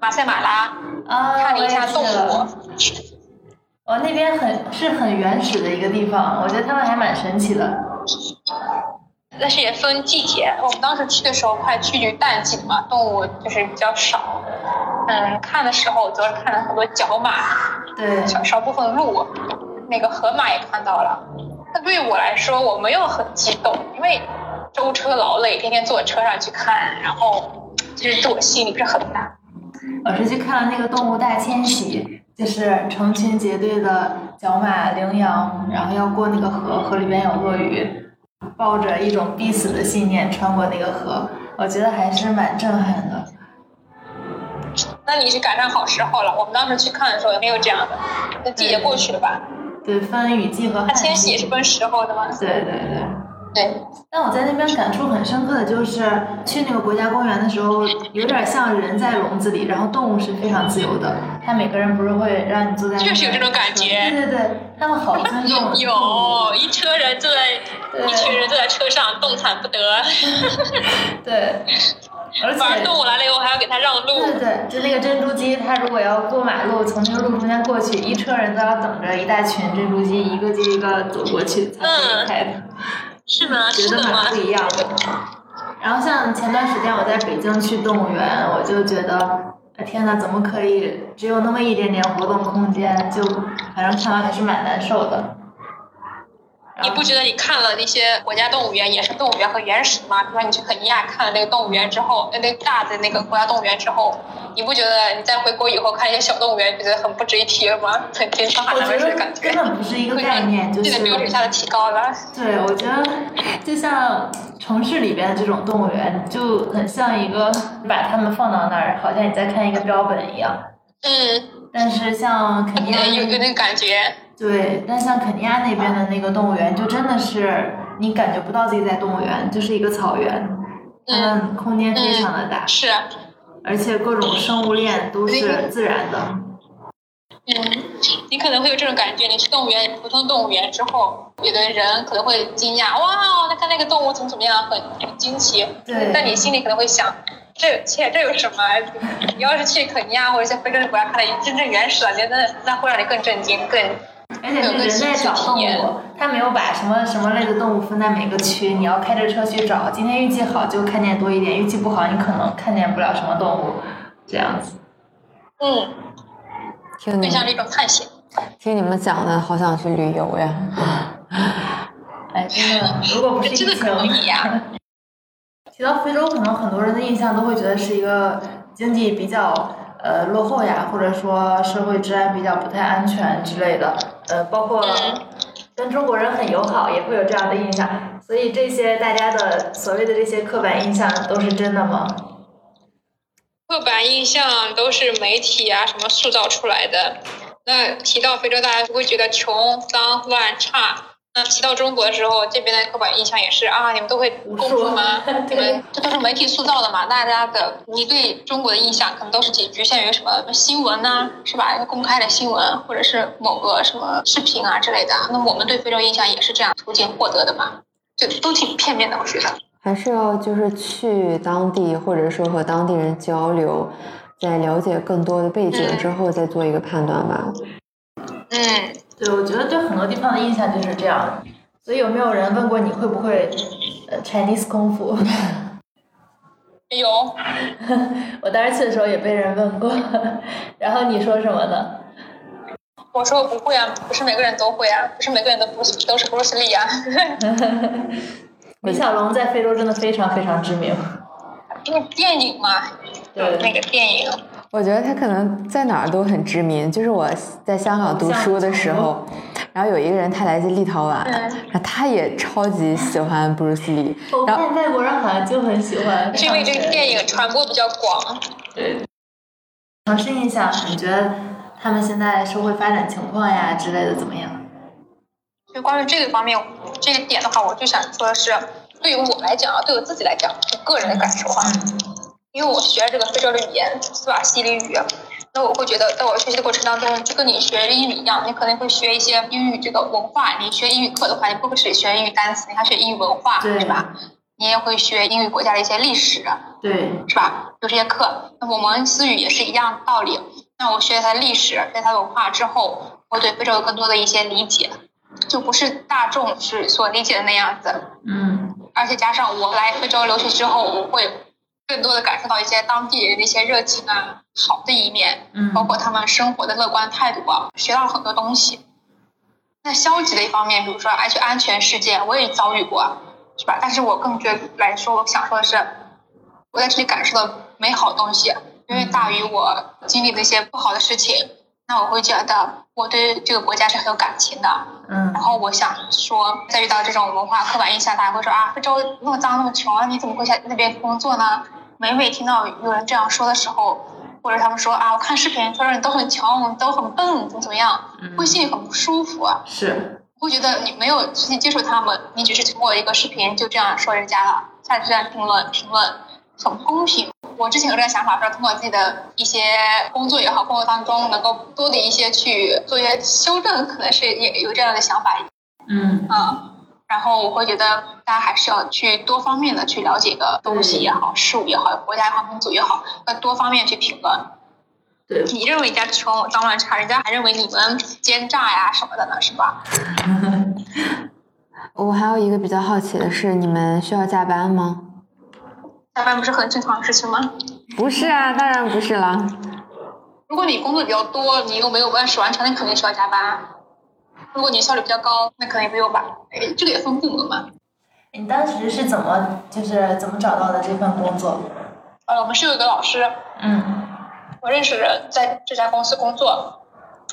马赛马拉，啊看了一下动物。哦，那边很是很原始的一个地方，我觉得他们还蛮神奇的。但是也分季节，我们当时去的时候快趋于淡季嘛，动物就是比较少。嗯，看的时候主要是看了很多角马，对，少少部分鹿，那个河马也看到了。那对于我来说，我没有很激动，因为舟车劳累，天天坐车上去看，然后其实对我吸引力不是很大。我是去看了那个动物大迁徙。就是成群结队的角马、羚羊，然后要过那个河，河里边有鳄鱼，抱着一种必死的信念穿过那个河，我觉得还是蛮震撼的。那你是赶上好时候了，我们当时去看的时候也没有这样的，那季节过去了吧？对，分雨季和。它迁徙也是分时候的吗？对对对。对，但我在那边感触很深刻的就是去那个国家公园的时候，有点像人在笼子里，然后动物是非常自由的。他每个人不是会让你坐在，确实有这种感觉。对对对，他们好尊重。有一车人坐在，一群人坐在车上动弹不得。对，而且动物来了以后还要给他让路。对对，就那个珍珠鸡，它如果要过马路，从那个路中间过去，一车人都要等着一大群珍珠鸡一个接一个走过去才可以开的。是吗？觉得蛮不一样的。然后像前段时间我在北京去动物园，我就觉得，天呐，怎么可以只有那么一点点活动空间？就反正看完还是蛮难受的。你不觉得你看了那些国家动物园、野生动物园和原始吗？比如说你去肯尼亚看了那个动物园之后，那那大的那个国家动物园之后，你不觉得你再回国以后看一些小动物园，你觉得很不值一提了吗？很天差地别的感觉。根本不是一个概念，就是。这个标准下的提高了。对，我觉得就像城市里边的这种动物园，就很像一个把它们放到那儿，好像你在看一个标本一样。嗯。但是像肯尼亚。有有那个感觉。对，但像肯尼亚那边的那个动物园，就真的是你感觉不到自己在动物园，就是一个草原，它们空间非常的大，是，而且各种生物链都是自然的。嗯。你可能会有这种感觉，你去动物园，普通动物园之后，有的人可能会惊讶，哇，那看那个动物怎么怎么样，很很惊奇。对但你心里可能会想，这切这有什么？你要是去肯尼亚或者一些非洲的国家看到真正原始的，那那那会让你更震惊，更而且是人在找动物，他没有把什么什么类的动物分在每个区，你要开着车去找。今天运气好就看见多一点，运气不好你可能看见不了什么动物，这样子。嗯，听你更像是一种探险。听你们讲的，好想去旅游呀！哎，真的，如果不是疫真的可以情，呀、提到非洲，可能很多人的印象都会觉得是一个经济比较呃落后呀，或者说社会治安比较不太安全之类的，呃，包括嗯跟中国人很友好，也会有这样的印象。所以这些大家的所谓的这些刻板印象都是真的吗？刻板印象都是媒体啊什么塑造出来的。那提到非洲，大家就会觉得穷、脏、乱、差。那提到中国的时候，这边的刻板印象也是啊，你们都会功夫吗？你们这都是媒体塑造的嘛？大家的你对中国的印象可能都是仅局限于什么新闻呐、是吧？公开的新闻或者是某个什么视频啊之类的。那我们对非洲印象也是这样途径获得的嘛？就都挺片面的，我觉得。还是要就是去当地，或者说和当地人交流，在了解更多的背景之后再做一个判断吧。嗯，对，我觉得对很多地方的印象就是这样。所以有没有人问过你会不会呃 Chinese 功夫？有。我当时去的时候也被人问过，然后你说什么呢？我说我不会啊，不是每个人都会啊，不是每个人都不是都是布鲁斯利啊。李小龙在非洲真的非常非常知名。因为电影嘛，对那个电影，我觉得他可能在哪儿都很知名。就是我在香港读书的时候，然后有一个人他来自立陶宛，嗯然后他也超级喜欢布鲁斯利，我然后看外国人好像就很喜欢。是因为这个电影传播比较广。对。尝试印象，你觉得他们现在社会发展情况呀之类的怎么样？就关于这个方面，这个点的话，我就想说的是，对于我来讲啊，对我自己来讲，我个人的感受啊，因为我学这个非洲的语言斯瓦希里语，那我会觉得在我学习的过程当中，就跟你学英语一样，你可能会学一些英语这个文化。你学英语课的话，你不会只学英语单词，你还学英语文化，对是吧？你也会学英语国家的一些历史，对，是吧？有这些课，那我们思语也是一样的道理。那我学了它的历史，学它的文化之后，我对非洲有更多的一些理解，就不是大众是所理解的那样子。嗯，而且加上我来非洲留学之后，我会更多的感受到一些当地人的一些热情啊、好的一面，嗯包括他们生活的乐观态度啊，学到了很多东西。那消极的一方面，比如说安全安全事件，我也遭遇过，是吧？但是我更觉得来说，我想说的是，我在这里感受到美好东西，远远大于我经历的一些不好的事情。那我会觉得我对这个国家是很有感情的。嗯然后我想说，在遇到这种文化刻板印象，大家会说啊，非洲那么脏那么穷啊，你怎么会在那边工作呢？每每听到有人这样说的时候，或者他们说啊，我看视频说人都很穷，都很笨，怎么怎么样，会心里很不舒服啊。是，会觉得你没有实际接触他们，你只是通过一个视频就这样说人家了，下去这样评论评论，很不公平。我之前有这个想法，说通过自己的一些工作也好，工作当中能够多的一些去做一些修正，可能是也有这样的想法嗯啊。然后我会觉得大家还是要去多方面的去了解一个东西也好，事物也好，国家也好，民族也好，要多方面去评论。对，你认为人家穷脏乱差，人家还认为你们奸诈呀什么的呢，是吧？我还有一个比较好奇的是，你们需要加班吗？加班不是很正常的事情吗？不是啊，当然不是啦。如果你工作比较多，你又没有按时完成，那肯定需要加班。如果你效率比较高，那可能也没有吧。哎，这个也分部门嘛。你当时是怎么就是怎么找到的这份工作？呃，我们是有一个老师，嗯我认识人在这家公司工作，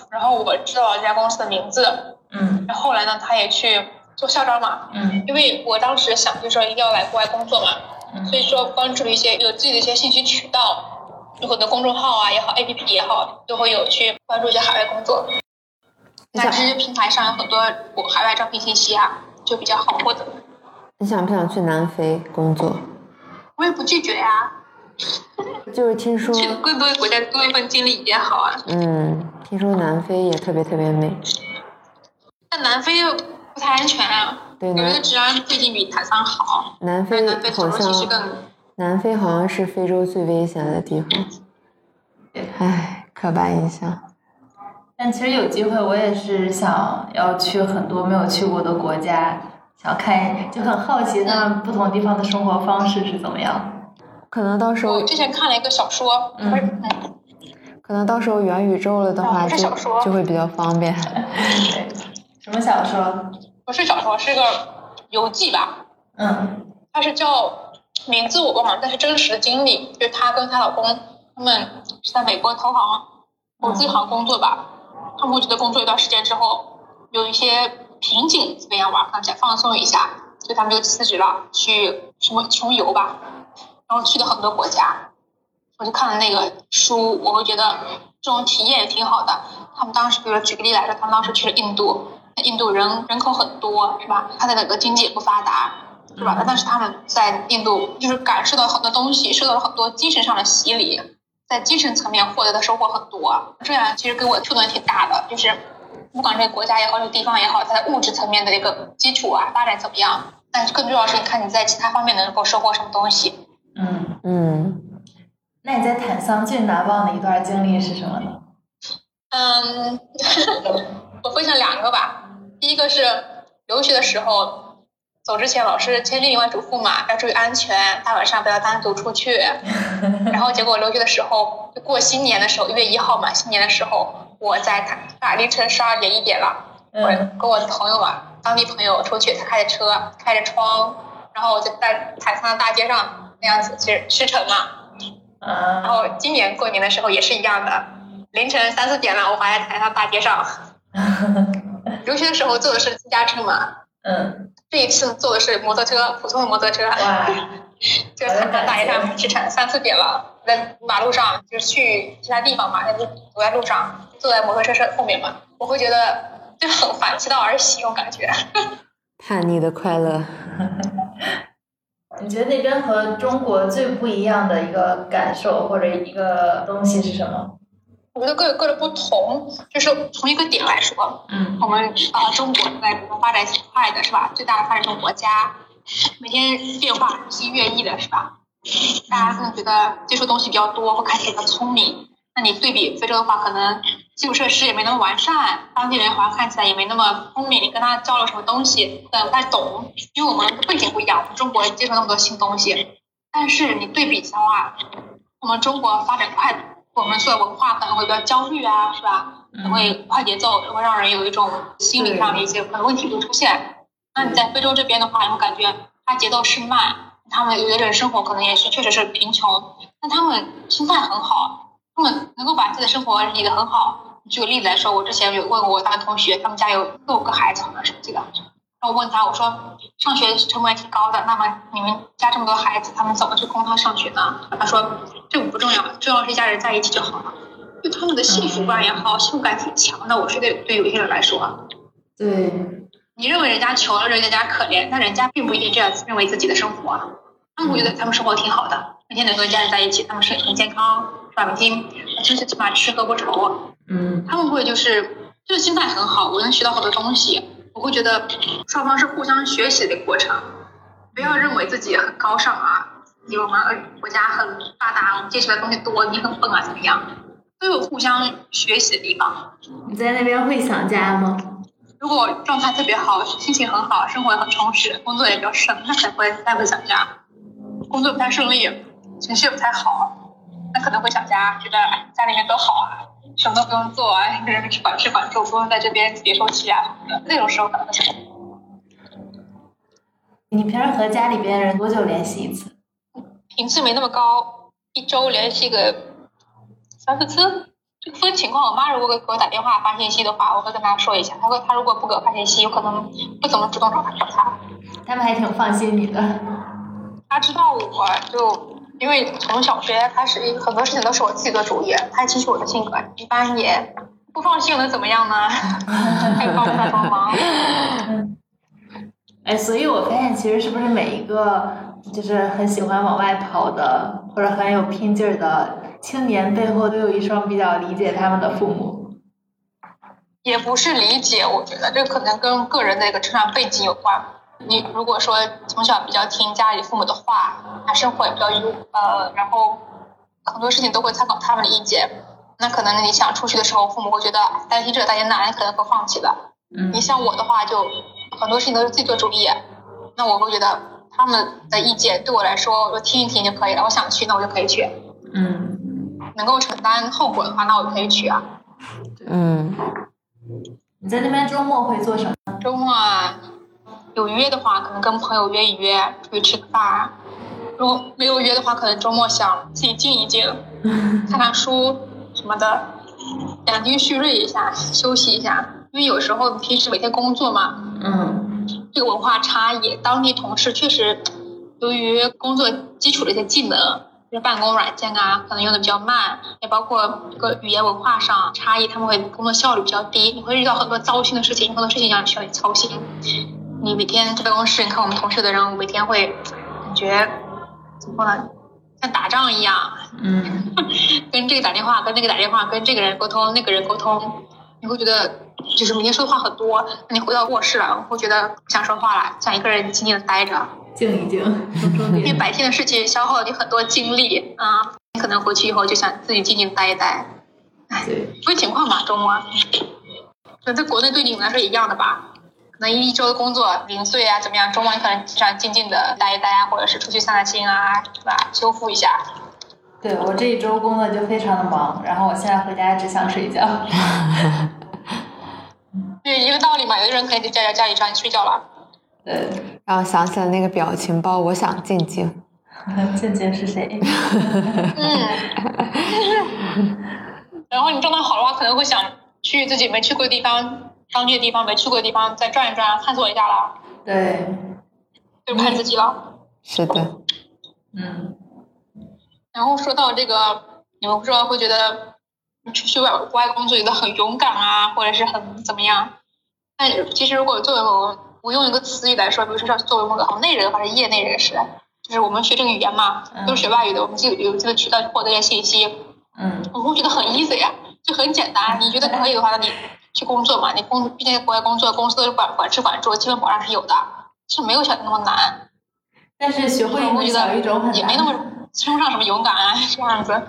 然后我知道了这家公司的名字，嗯然后后来呢，他也去做校招嘛。嗯因为我当时想就是说一定要来国外工作嘛，嗯所以说关注了一些有自己的一些信息渠道，有很多公众号啊也好，APP 也好，都会有去关注一些海外工作。你想那这些平台上有很多我海外招聘信息啊，就比较好获得。你想不想去南非工作？我也不拒绝呀、就是听说，去更多的国家多一份经历也好啊。嗯，听说南非也特别特别美。但南非不太安全啊，对南治安最近比坦桑好，南非好像南非好像是非洲最危险的地方。唉，刻板印象。但其实有机会，我也是想要去很多没有去过的国家，想看，就很好奇那不同地方的生活方式是怎么样。可能到时候我，之前看了一个小说，嗯不是，嗯，可能到时候元宇宙了的话，就小说就会比较方便。对，什么小说？不是小说，是个游记吧？嗯它是叫名字我忘了，但是真实的经历，就是她跟她老公他们是在美国投行投资行工作吧。他们觉得工作一段时间之后有一些瓶颈，怎么样吧，想放松一下，所以他们就辞职了，去什么穷游吧，然后去了很多国家。我就看了那个书，我会觉得这种体验也挺好的。他们当时，比如说举个例来说，他们当时去了印度，印度人人口很多，是吧？他的那个经济也不发达，是吧？但是他们在印度就是感受到很多东西，受到了很多精神上的洗礼，在精神层面获得的收获很多。这样其实给我触动也挺大的，就是不管这个国家也好，这个地方也好，它的物质层面的一个基础啊发展怎么样，但是更重要的是，你看你在其他方面能够收获什么东西。嗯，嗯，那你在坦桑最难忘的一段经历是什么呢？嗯，我分享两个吧。第一个是留学的时候，走之前老师千叮咛万嘱咐嘛，要注意安全，大晚上不要单独出去。然后结果留学的时候，就过新年的时候，一月一号嘛，新年的时候，我在他大凌晨十二点一点了，我嗯跟我的朋友嘛，当地朋友出去，他开着车，开着窗，然后我就在坦桑的大街上那样子去驰骋嘛。然啊，后今年过年的时候也是一样的，凌晨三四点了，我还在台上大街上。留学的时候坐的是私家车嘛，嗯，这一次坐的是摩托车，普通的摩托车。哇，就台上大街上驰骋三四点了，在马路上就是去其他地方嘛，那就走在路上，坐在摩托车车后面嘛，我会觉得就很反其道而行，这种感觉。叛逆的快乐。你觉得那边和中国最不一样的一个感受或者一个东西是什么？我觉得各有各的不同，就是从一个点来说，嗯我们啊、中国在发展挺快的是吧？最大的发展中国家，每天变化日新月异的是吧？大家可能觉得接触东西比较多，会看起来比较聪明。那你对比非洲的话，可能基础设施也没那么完善，当地人好像看起来也没那么聪明，你跟他交流什么东西，可能不太懂，因为我们背景不一样，我们中国接触那么多新东西。但是你对比的话，我们中国发展快，我们说的文化可能会比较焦虑啊，是吧？嗯会快节奏，会让人有一种心理上的一些可能问题会出现。那你在非洲这边的话，你会感觉它节奏是慢，他们有的人生活可能也是确实是贫穷，但他们心态很好，他们能够把自己的生活理得很好。举个例子来说，我之前有问过我大学同学，他们家有六个孩子，好像是这个。我问他，我说上学成本也挺高的，那么你们家这么多孩子，他们怎么去供他上学呢？他说这个不重要，重要是一家人在一起就好了。就他们的幸福感也好，幸福感挺强的。我是对对有些人来说，对，你认为人家穷，认为人家可怜，但人家并不一定这样认为自己的生活。他们会觉得他们生活挺好的，每天能跟家人在一起，他们是很健康，是吧？每天就是起码吃喝不愁。嗯他们会就是就是心态很好，我能学到好多东西。我会觉得双方是互相学习的过程，不要认为自己很高尚啊，比我们呃国家很发达，我们接触的东西多，你很笨啊，怎么样？都有互相学习的地方。你在那边会想家吗？如果状态特别好，心情很好，生活也很充实，工作也比较顺，那才会才会想家。工作不太顺利，情绪也不太好，那可能会想家，觉得哎家里面都好啊，什么都不用做啊，一个人吃管吃管住，不用在这边别受气啊什么的。那种时候可能会想。你平时和家里边人多久联系一次？频次没那么高，一周联系个三四次。这个分情况，我妈如果给我打电话发信息的话，我会跟她说一下。她说她如果不给我发信息，有可能不怎么主动找她找她。他们还挺放心你的。她知道我就因为从小学开始，很多事情都是我自己做主意，他也清楚我的性格，一般也不放心，又能怎么样呢？他也帮不上什么忙。哎，所以我发现其实是不是每一个就是很喜欢往外跑的，或者很有拼劲儿的青年背后都有一双比较理解他们的父母。也不是理解，我觉得这可能跟个人的一个成长背景有关。你如果说从小比较听家里父母的话，啊，生活也比较优，呃，然后很多事情都会参考他们的意见，那可能你想出去的时候，父母会觉得担心这个担心那，你可能会放弃的。嗯你像我的话，就很多事情都是自己做主意，那我会觉得他们的意见对我来说，我听一听就可以了。我想去，那我就可以去。嗯能够承担后果的话，那我就可以去啊。嗯，你在那边周末会做什么？周末啊，有约的话，可能跟朋友约一约，出去吃个饭；如果没有约的话，可能周末想自己静一静，看看书什么的，养精蓄锐一下，休息一下。因为有时候平时每天工作嘛，嗯这个文化差异，当地同事确实由于工作基础的一些技能，就是办公软件啊，可能用的比较慢，也包括这个语言文化上差异，他们会工作效率比较低，你会遇到很多糟心的事情，很多事情让你需要你操心。你每天在办公室，你看我们同事的人，每天会感觉怎么说呢，像打仗一样，嗯 跟这个打电话，跟那个打电话，跟这个人沟通，那个人沟通，你会觉得就是每天说的话很多。那你回到卧室了，会觉得不想说话了，想一个人静静的待着。静一静，因为白天的事情消耗了你很多精力啊，你可能回去以后就想自己静静待一待。对，分情况吧，周末。那在国内对你们来说一样的吧？可能一周的工作零碎啊，怎么样？周末你可能经常静静的待一待啊，或者是出去散散心啊，是吧？修复一下。对我这一周工作就非常的忙，然后我现在回家只想睡觉。对，一个道理嘛。有的人可以在家家里让你睡觉了，对，然后想起了那个表情包，我想静静。静静是谁？嗯。然后你状态好的话，可能会想去自己没去过的地方，当地的地方没去过的地方再转一转，探索一下啦，对，就看自己了。是的，嗯然后说到这个，你们不知道会觉得出去外国外工作觉得很勇敢啊，或者是很怎么样？但其实如果作为我，我用一个词语来说，比如说像作为我们行内人或者业内人士，就是我们学这个语言嘛，都是学外语的，我们就有这个渠道获得一些信息，嗯我会觉得很 easy 呀、就很简单。你觉得可以的话，那你去工作嘛，你工毕竟在国外工作，公司都是管管吃管住，基本保障是有的，是没有想的那么难。但是学会一门我觉得小语种很。也没那么称不上什么勇敢啊，这样子。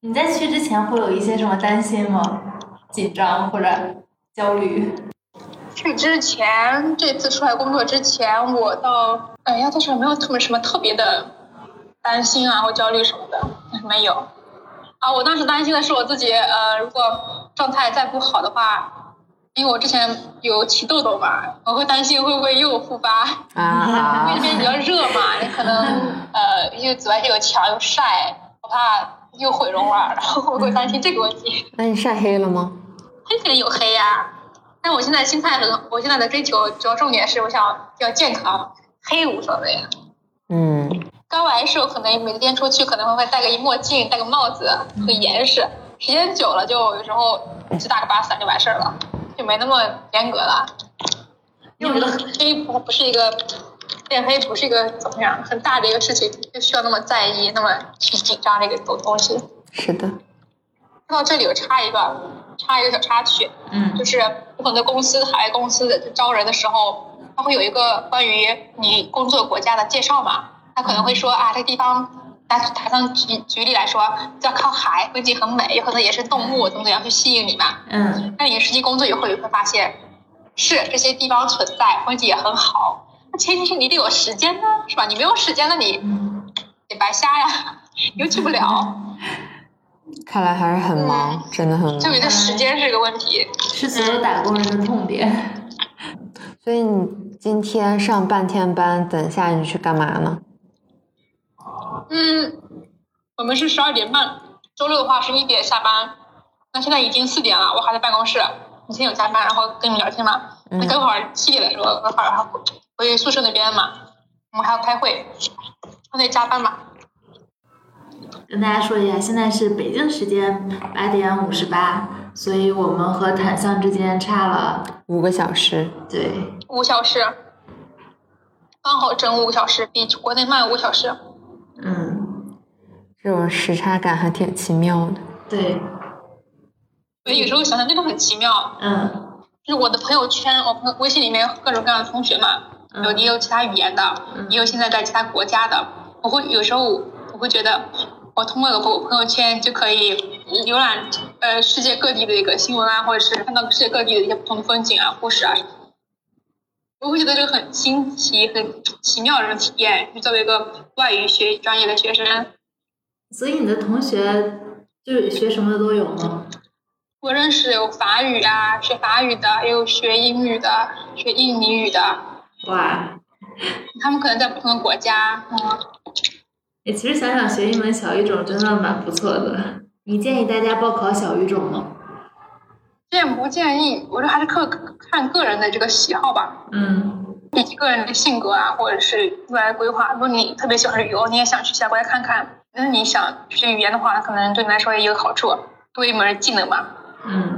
你在去之前会有一些什么担心吗？紧张或者焦虑？去之前，这次出来工作之前，我倒哎呀，倒是没有特别什么特别的担心啊或焦虑什么的，没有。啊，我当时担心的是我自己，呃，如果状态再不好的话，因为我之前有起痘痘嘛，我会担心会不会又复发。因为啊这，边比较 热嘛，你可能呃，因为紫外线又强又晒，我怕又毁容了，然后我会担心这个问题。那你晒黑了吗？黑肯定有黑呀、但我现在心态很，我现在的追求主要重点是我想要健康，黑无所谓。嗯，刚来的时候可能每天出去可能会戴个墨镜、戴个帽子，很严实。时间久了就有时候只打个把伞就完事儿了，就没那么严格了。因为我觉得黑不不是一个变黑不是一个怎么样很大的一个事情，就需要那么在意、那么去紧张这个东东西。是的，说到这里，我插一个插一个小插曲，嗯就是有很多公司海外公司的招人的时候，他会有一个关于你工作国家的介绍嘛，他可能会说啊，这个地方，拿打上举举例来说，要靠海，风景很美，有可能也是动物怎么怎么样去吸引你嘛。嗯那你实际工作以后，你会发现，是这些地方存在，风景也很好，那前提是你得有时间呢，是吧？你没有时间，那你得白瞎呀，你又去不了，看来还是很忙，真的很忙。就你的时间是个问题。是所有打工人的痛点。所以你今天上半天班，等下你去干嘛呢？嗯，我们是十二点半，周六的话是一点下班。那现在已经四点了，我还在办公室。你今天有加班，然后跟你们聊天嘛？嗯那等会儿七点的时候，等会儿还回宿舍那边嘛，我们还要开会，还得加班嘛。跟大家说一下，现在是北京时间八点五十八，所以我们和坦桑之间差了五个小时。对，五小时。刚好整五个小时，比国内慢五个小时。嗯，这种时差感还挺奇妙的。对，所以有时候想想那种很奇妙。嗯就是我的朋友圈，我朋友微信里面各种各样的同学嘛，有也有其他语言的，也有现在在其他国家的。我会有时候我会觉得，我通过我朋友圈就可以浏览呃世界各地的一个新闻啊，或者是看到世界各地的一些不同的风景啊、故事啊。我会觉得这个很新奇、很奇妙的这种体验。就作为一个外语学专业的学生，所以你的同学就是学什么的都有吗？我认识有法语啊，学法语的，也有学英语的，学印尼语的。哇，他们可能在不同的国家，嗯，哎，其实想想学一门小语种真的蛮不错的。你建议大家报考小语种吗？建不建议？我觉得还是看看个人的这个喜好吧，嗯以及个人的性格啊，或者是未来规划。如果你特别喜欢旅游，你也想去其他国家看看，那你想学语言的话，可能对你来说也有好处，多一门技能嘛。嗯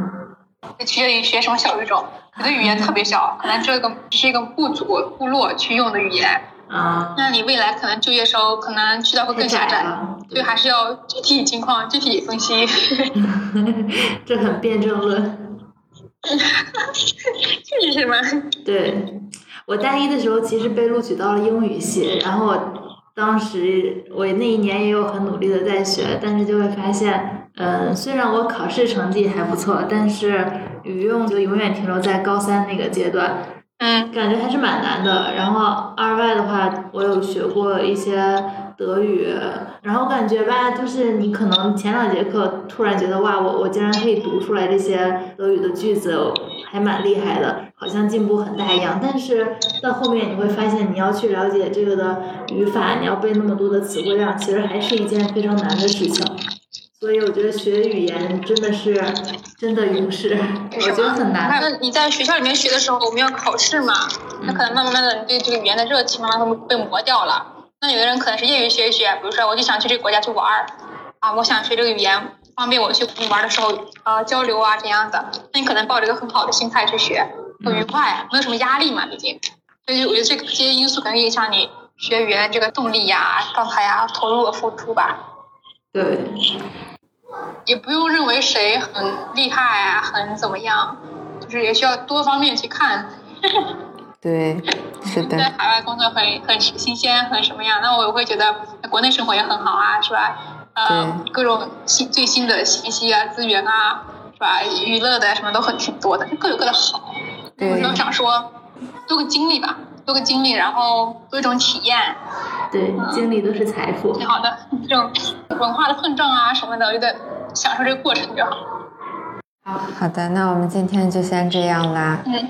取决于学什么小语种，有的语言特别小，可能这个只是一个部族、部落去用的语言，啊，那你未来可能就业时候可能渠道会更狭窄。窄了。所以还是要具体情况具体分析。这很辩证论。这是什么？对，我大一的时候其实被录取到了英语系，然后我当时我那一年也有很努力的在学，但是就会发现，嗯，虽然我考试成绩还不错，但是语用就永远停留在高三那个阶段，嗯感觉还是蛮难的。然后二外的话，我有学过一些德语，然后感觉吧，就是你可能前两节课突然觉得哇，我我竟然可以读出来这些德语的句子，还蛮厉害的，好像进步很大一样。但是到后面你会发现，你要去了解这个的语法，你要背那么多的词汇量，其实还是一件非常难的事情。所以我觉得学语言真的是真的勇士，我觉得很难。那你在学校里面学的时候，我们要考试嘛？那可能慢慢慢的，你对这个语言的热情慢慢会被磨掉了。那有的人可能是业余学一学，比如说我就想去这个国家去玩儿，啊，我想学这个语言，方便我去玩的时候呃交流啊这样的。那你可能抱着一个很好的心态去学，很愉快，没有什么压力嘛，毕竟。所以我觉得这个这些因素可能影响你学语言这个动力呀、状态呀、投入和付出吧。对，也不用认为谁很厉害啊，很怎么样，就是也需要多方面去看。对，是在，海外工作很很新鲜，很什么样？那我会觉得在国内生活也很好啊，是吧？呃，各种新最新的信息啊、资源啊，是吧？娱乐的什么都很挺多的，各有各的好。我对就想说，多个经历吧，多个经历，然后多一种体验，对，经历都是财富。挺好的。这种文化的碰撞啊什么的，我觉得享受这个过程就好。好的，那我们今天就先这样啦。嗯，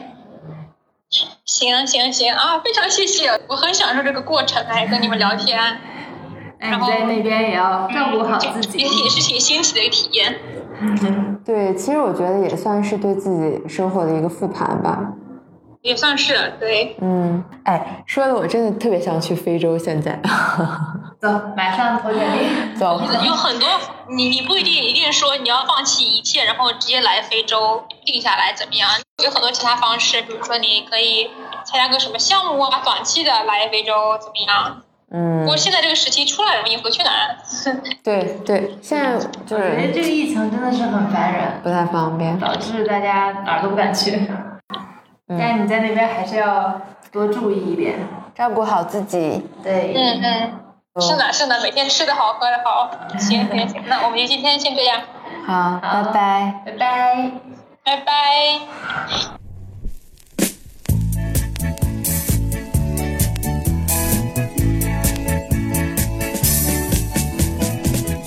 行行行啊，非常谢谢，我很享受这个过程，来跟你们聊天，那你在那边也要照顾好自己也。也是挺新奇的一个体验。对，其实我觉得也算是对自己生活的一个复盘吧。也算是对，嗯，哎，说的我真的特别想去非洲，现在。走，马上投简历。走。有很多你你不一定一定说你要放弃一切，然后直接来非洲定下来怎么样？有很多其他方式，比如说你可以参加个什么项目啊，短期的来非洲怎么样？嗯不过，现在这个时期出来容易，回去难。对对，现在就我觉得是这个疫情真的是很烦人，不太方便。导致大家哪儿都不敢去。但你在那边还是要多注意一点。照顾好自己。对，嗯嗯，是呢，是呢，每天吃的好，喝的好。行行行，那我们就今天先这样，好，拜拜。拜拜。拜拜。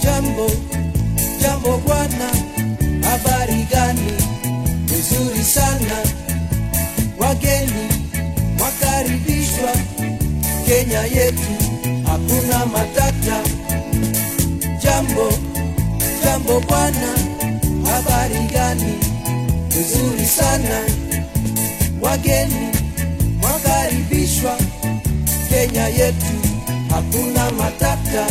Jambo, jambo bwana, habari gani? Nzuri sana, wageni wakaribishwa Kenya yetu, hakuna matata. Jambo, jambo bwana, habari gani? Nzuri sana, wageni wakaribishwa Kenya yetu, hakuna matata.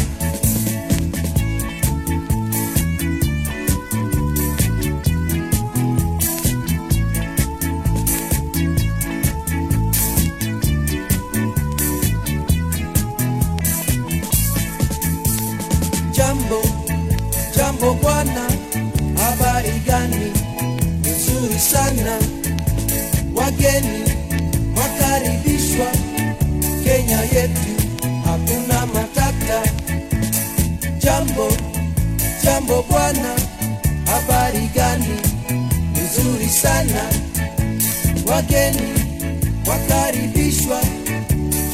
Wakaribishwa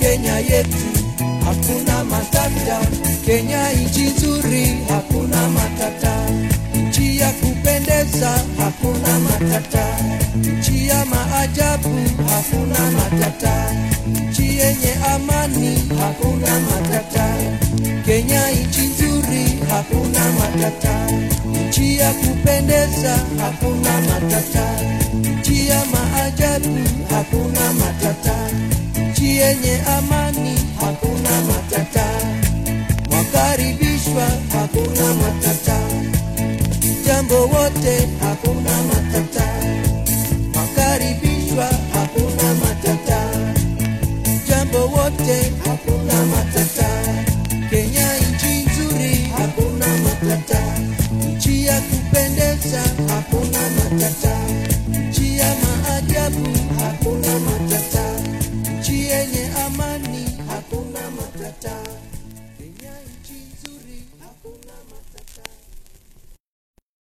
Kenya yetu, hakuna matata. Kenya nchi nzuri, hakuna matata. Nchi ya kupendeza, hakuna matata. Nchi ya maajabu, hakuna matata. Nchi yenye amani, hakuna matata. Kenya nchi nzuri, hakuna matata. Nchi ya kupendeza, hakuna matata. Nchi hakuna matata. Nchi yenye amani, hakuna matata. Wakaribishwa, hakuna matata. Jambo wote, hakuna matata.